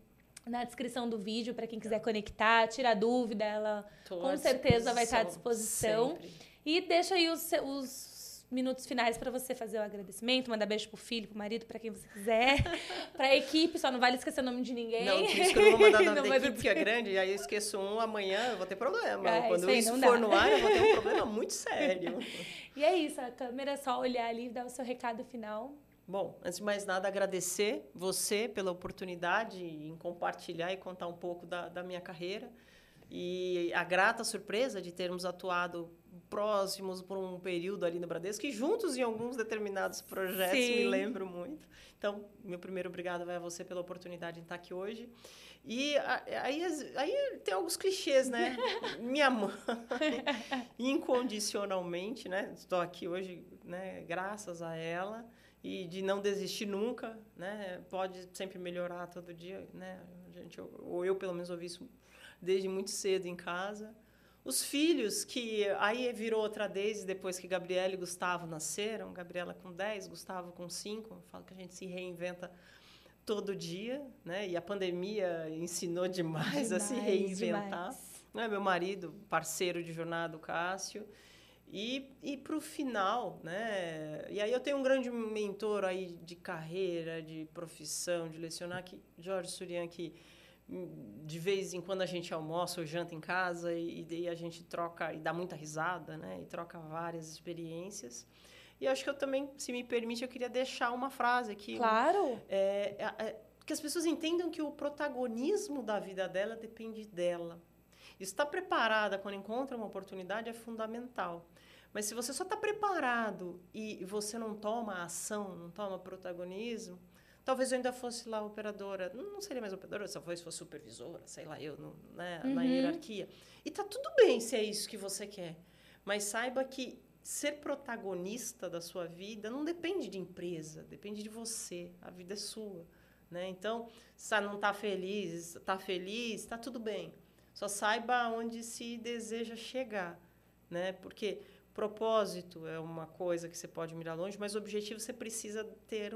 na descrição do vídeo para quem quiser conectar, tirar dúvida, ela Tô com certeza vai estar à disposição. Sempre. E deixa aí os, os minutos finais para você fazer o agradecimento, mandar beijo pro filho, pro marido, para quem você quiser, para a equipe, só não vale esquecer o nome de ninguém. Não, por isso que eu não vou mandar nome da equipe, que é grande, e aí eu esqueço um, amanhã eu vou ter problema. É, Quando isso, isso for dá. no ar, eu vou ter um problema muito sério. e é isso, a câmera é só olhar ali e dar o seu recado final. Bom, antes de mais nada, agradecer você pela oportunidade em compartilhar e contar um pouco da, da minha carreira. E a grata surpresa de termos atuado próximos por um período ali no Bradesco, e juntos em alguns determinados projetos, Sim. me lembro muito. Então, meu primeiro obrigado vai a você pela oportunidade de estar aqui hoje. E aí, aí tem alguns clichês, né? Minha mãe, incondicionalmente, né? Estou aqui hoje, né? Graças a ela e de não desistir nunca, né? Pode sempre melhorar todo dia, né? A gente, ou eu pelo menos ouvi isso desde muito cedo em casa. Os filhos, que aí virou outra Daisy depois que Gabriela e Gustavo nasceram, Gabriela com 10, Gustavo com 5. Eu falo que a gente se reinventa todo dia, né? E a pandemia ensinou demais, demais a se reinventar. Né? Meu marido, parceiro de jornada, Cássio. E, e para o final, né? E aí eu tenho um grande mentor aí de carreira, de profissão, de lecionar, que Jorge Surian, que de vez em quando a gente almoça ou janta em casa e, e a gente troca e dá muita risada, né? E troca várias experiências. E acho que eu também, se me permite, eu queria deixar uma frase aqui. Claro. É, é, é, que as pessoas entendam que o protagonismo da vida dela depende dela. Estar preparada quando encontra uma oportunidade é fundamental. Mas se você só está preparado e você não toma ação, não toma protagonismo, Talvez eu ainda fosse lá operadora, não seria mais operadora, talvez fosse supervisora, sei lá, eu no, né, uhum. na hierarquia. E tá tudo bem se é isso que você quer. Mas saiba que ser protagonista da sua vida não depende de empresa, depende de você. A vida é sua. Né? Então, se não está feliz, está feliz, está tudo bem. Só saiba onde se deseja chegar. Né? Porque propósito é uma coisa que você pode mirar longe, mas objetivo você precisa ter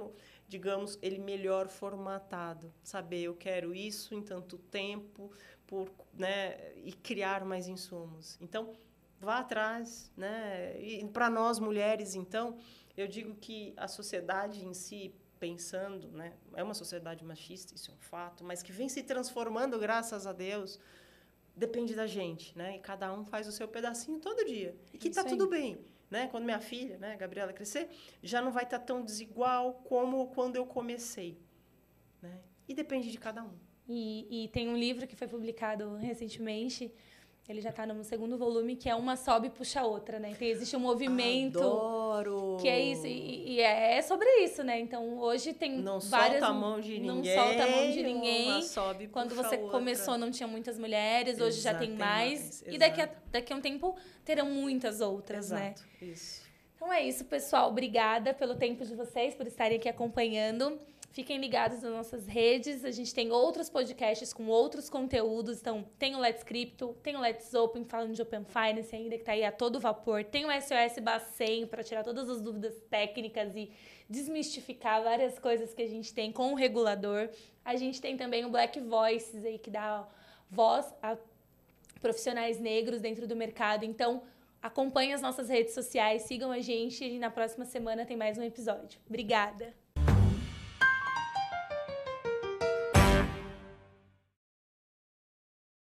digamos, ele melhor formatado. Saber, eu quero isso em tanto tempo, por, né, e criar mais insumos. Então, vá atrás, né? E para nós mulheres, então, eu digo que a sociedade em si pensando, né, é uma sociedade machista, isso é um fato, mas que vem se transformando graças a Deus, depende da gente, né? E cada um faz o seu pedacinho todo dia. E que está tudo bem né? Quando minha filha, né, Gabriela crescer, já não vai estar tá tão desigual como quando eu comecei, né? E depende de cada um. E, e tem um livro que foi publicado recentemente ele já está no segundo volume, que é uma sobe e puxa a outra, né? Então, existe um movimento. Adoro! Que é isso. E, e é sobre isso, né? Então, hoje tem não várias... Não solta a mão de ninguém. Não solta a mão de ninguém. Uma sobe e Quando você outra. começou, não tinha muitas mulheres. Hoje Exato, já tem mais. mais. E daqui a, daqui a um tempo, terão muitas outras, Exato, né? isso. Então, é isso, pessoal. Obrigada pelo tempo de vocês, por estarem aqui acompanhando. Fiquem ligados nas nossas redes. A gente tem outros podcasts com outros conteúdos. Então, tem o Let's Crypto, tem o Let's Open, falando de Open Finance ainda, que está aí a todo vapor. Tem o SOS Bacen para tirar todas as dúvidas técnicas e desmistificar várias coisas que a gente tem com o regulador. A gente tem também o Black Voices aí, que dá voz a profissionais negros dentro do mercado. Então, acompanhe as nossas redes sociais, sigam a gente e na próxima semana tem mais um episódio. Obrigada!